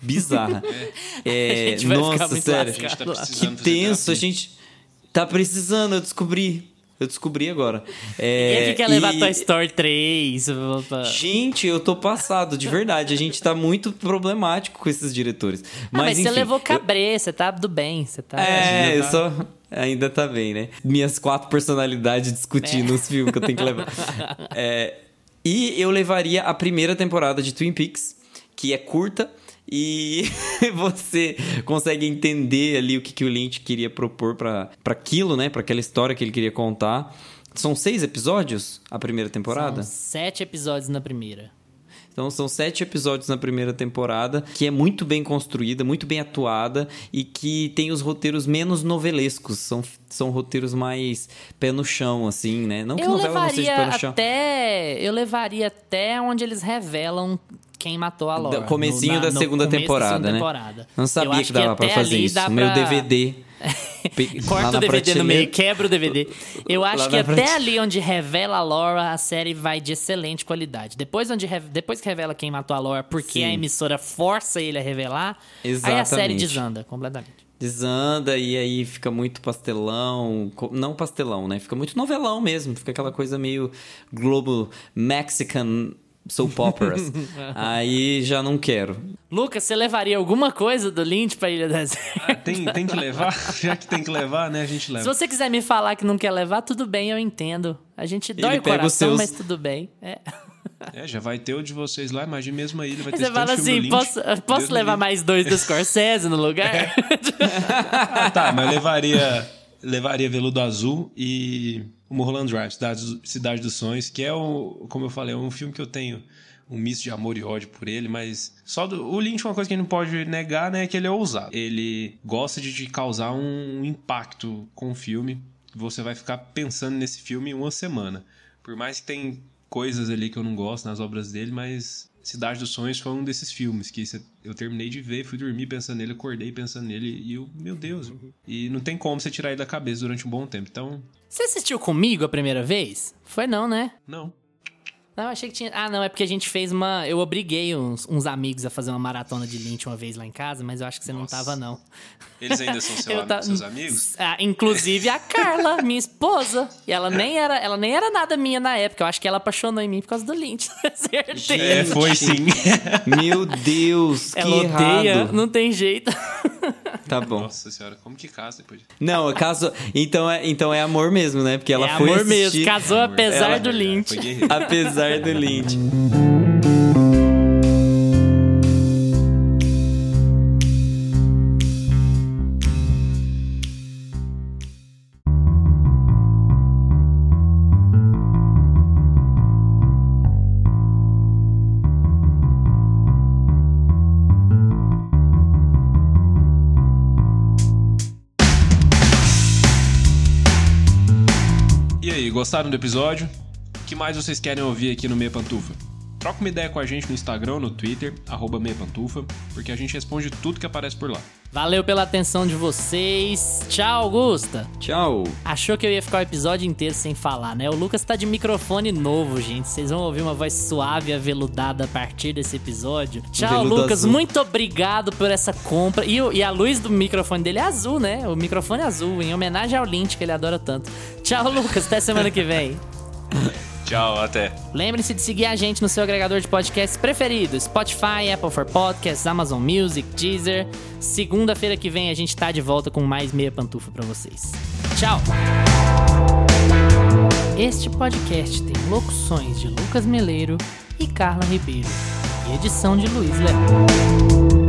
bizarra. É, é nossa, sério. Tá que tenso. A gente tá precisando, eu descobri. Eu descobri agora. É, Quem é que quer levar e... Toy Story 3? Gente, eu tô passado, de verdade. A gente tá muito problemático com esses diretores. Mas, ah, mas enfim, você levou Cabré, eu... você tá do bem. Você tá... É, eu só... Ainda tá bem, né? Minhas quatro personalidades discutindo é. os filmes que eu tenho que levar. É, e eu levaria a primeira temporada de Twin Peaks, que é curta e você consegue entender ali o que, que o Lynch queria propor para aquilo, né? Para aquela história que ele queria contar. São seis episódios a primeira temporada? São sete episódios na primeira. Então são sete episódios na primeira temporada, que é muito bem construída, muito bem atuada e que tem os roteiros menos novelescos. São, são roteiros mais pé no chão, assim, né? Não que eu novela não seja pé no chão. Até, eu levaria até onde eles revelam quem matou a Laura. Comecinho no, na, da segunda temporada, da segunda né? Temporada. Não sabia que dava que para fazer isso. Meu pra... DVD Pe- lá Corta o DVD no meio, quebra o DVD. Eu acho que até ali onde revela a Laura, a série vai de excelente qualidade. Depois, onde depois que revela quem matou a Laura, porque Sim. a emissora força ele a revelar, aí a série Exatamente. desanda completamente. Desanda e aí fica muito pastelão. Não pastelão, né? Fica muito novelão mesmo. Fica aquela coisa meio Globo Mexican soap operas. aí já não quero. Lucas, você levaria alguma coisa do Lynch pra Ilha Deserta? Tem, tem que levar? Já que tem que levar, né? A gente Se leva. você quiser me falar que não quer levar, tudo bem, eu entendo. A gente dói o coração, seus- mas tudo bem. É. É, já vai ter o de vocês lá, imagina mesmo a ilha, vai Aí ter você fala assim, posso, posso Deus levar mais dois do Scorsese no lugar? Ah, tá, mas levaria, levaria Veludo Azul e Mulholland Drive, Cidade, Cidade dos Sonhos, que é o, como eu falei, é um filme que eu tenho um misto de amor e ódio por ele, mas só do, o Lynch, uma coisa que gente não pode negar, né, é que ele é ousado. Ele gosta de te causar um impacto com o filme. Você vai ficar pensando nesse filme uma semana. Por mais que tem coisas ali que eu não gosto nas obras dele, mas Cidade dos Sonhos foi um desses filmes que eu terminei de ver, fui dormir pensando nele, acordei pensando nele e eu, meu Deus. E não tem como você tirar ele da cabeça durante um bom tempo. Então, Você assistiu comigo a primeira vez? Foi não, né? não. Não, achei que tinha. Ah, não, é porque a gente fez uma. Eu obriguei uns, uns amigos a fazer uma maratona de Lynch uma vez lá em casa, mas eu acho que você não Nossa. tava, não. Eles ainda são seu Eu am- ta- seus amigos? Ah, inclusive a Carla, minha esposa. E ela nem, era, ela nem era nada minha na época. Eu acho que ela apaixonou em mim por causa do Lynch. Certeza. É, foi sim. Meu Deus, que Ela odeia, errado. não tem jeito. Tá bom. Nossa senhora, como que casa depois de... Não, caso. Então é, então é amor mesmo, né? Porque ela é foi amor mesmo. assistir- Casou apesar Ela- do Lynch. Apesar do Lynch. Gostaram do episódio? O que mais vocês querem ouvir aqui no Meia Pantufa? Troca uma ideia com a gente no Instagram, no Twitter, arroba Meia Pantufa, porque a gente responde tudo que aparece por lá. Valeu pela atenção de vocês. Tchau, Augusta. Tchau. Achou que eu ia ficar o episódio inteiro sem falar, né? O Lucas tá de microfone novo, gente. Vocês vão ouvir uma voz suave e aveludada a partir desse episódio. Tchau, Veludo Lucas. azul. Muito obrigado por essa compra. E, e a luz do microfone dele é azul, né? O microfone é azul, em homenagem ao Lynch, que ele adora tanto. Tchau, Lucas. Até semana que vem. Tchau, até. Lembre-se de seguir a gente no seu agregador de podcasts preferido: Spotify, Apple for Podcasts, Amazon Music, Deezer. Segunda-feira que vem a gente tá de volta com mais meia pantufa pra vocês. Tchau! Este podcast tem locuções de Lucas Meleiro e Carla Ribeiro e edição de Luiz Leão.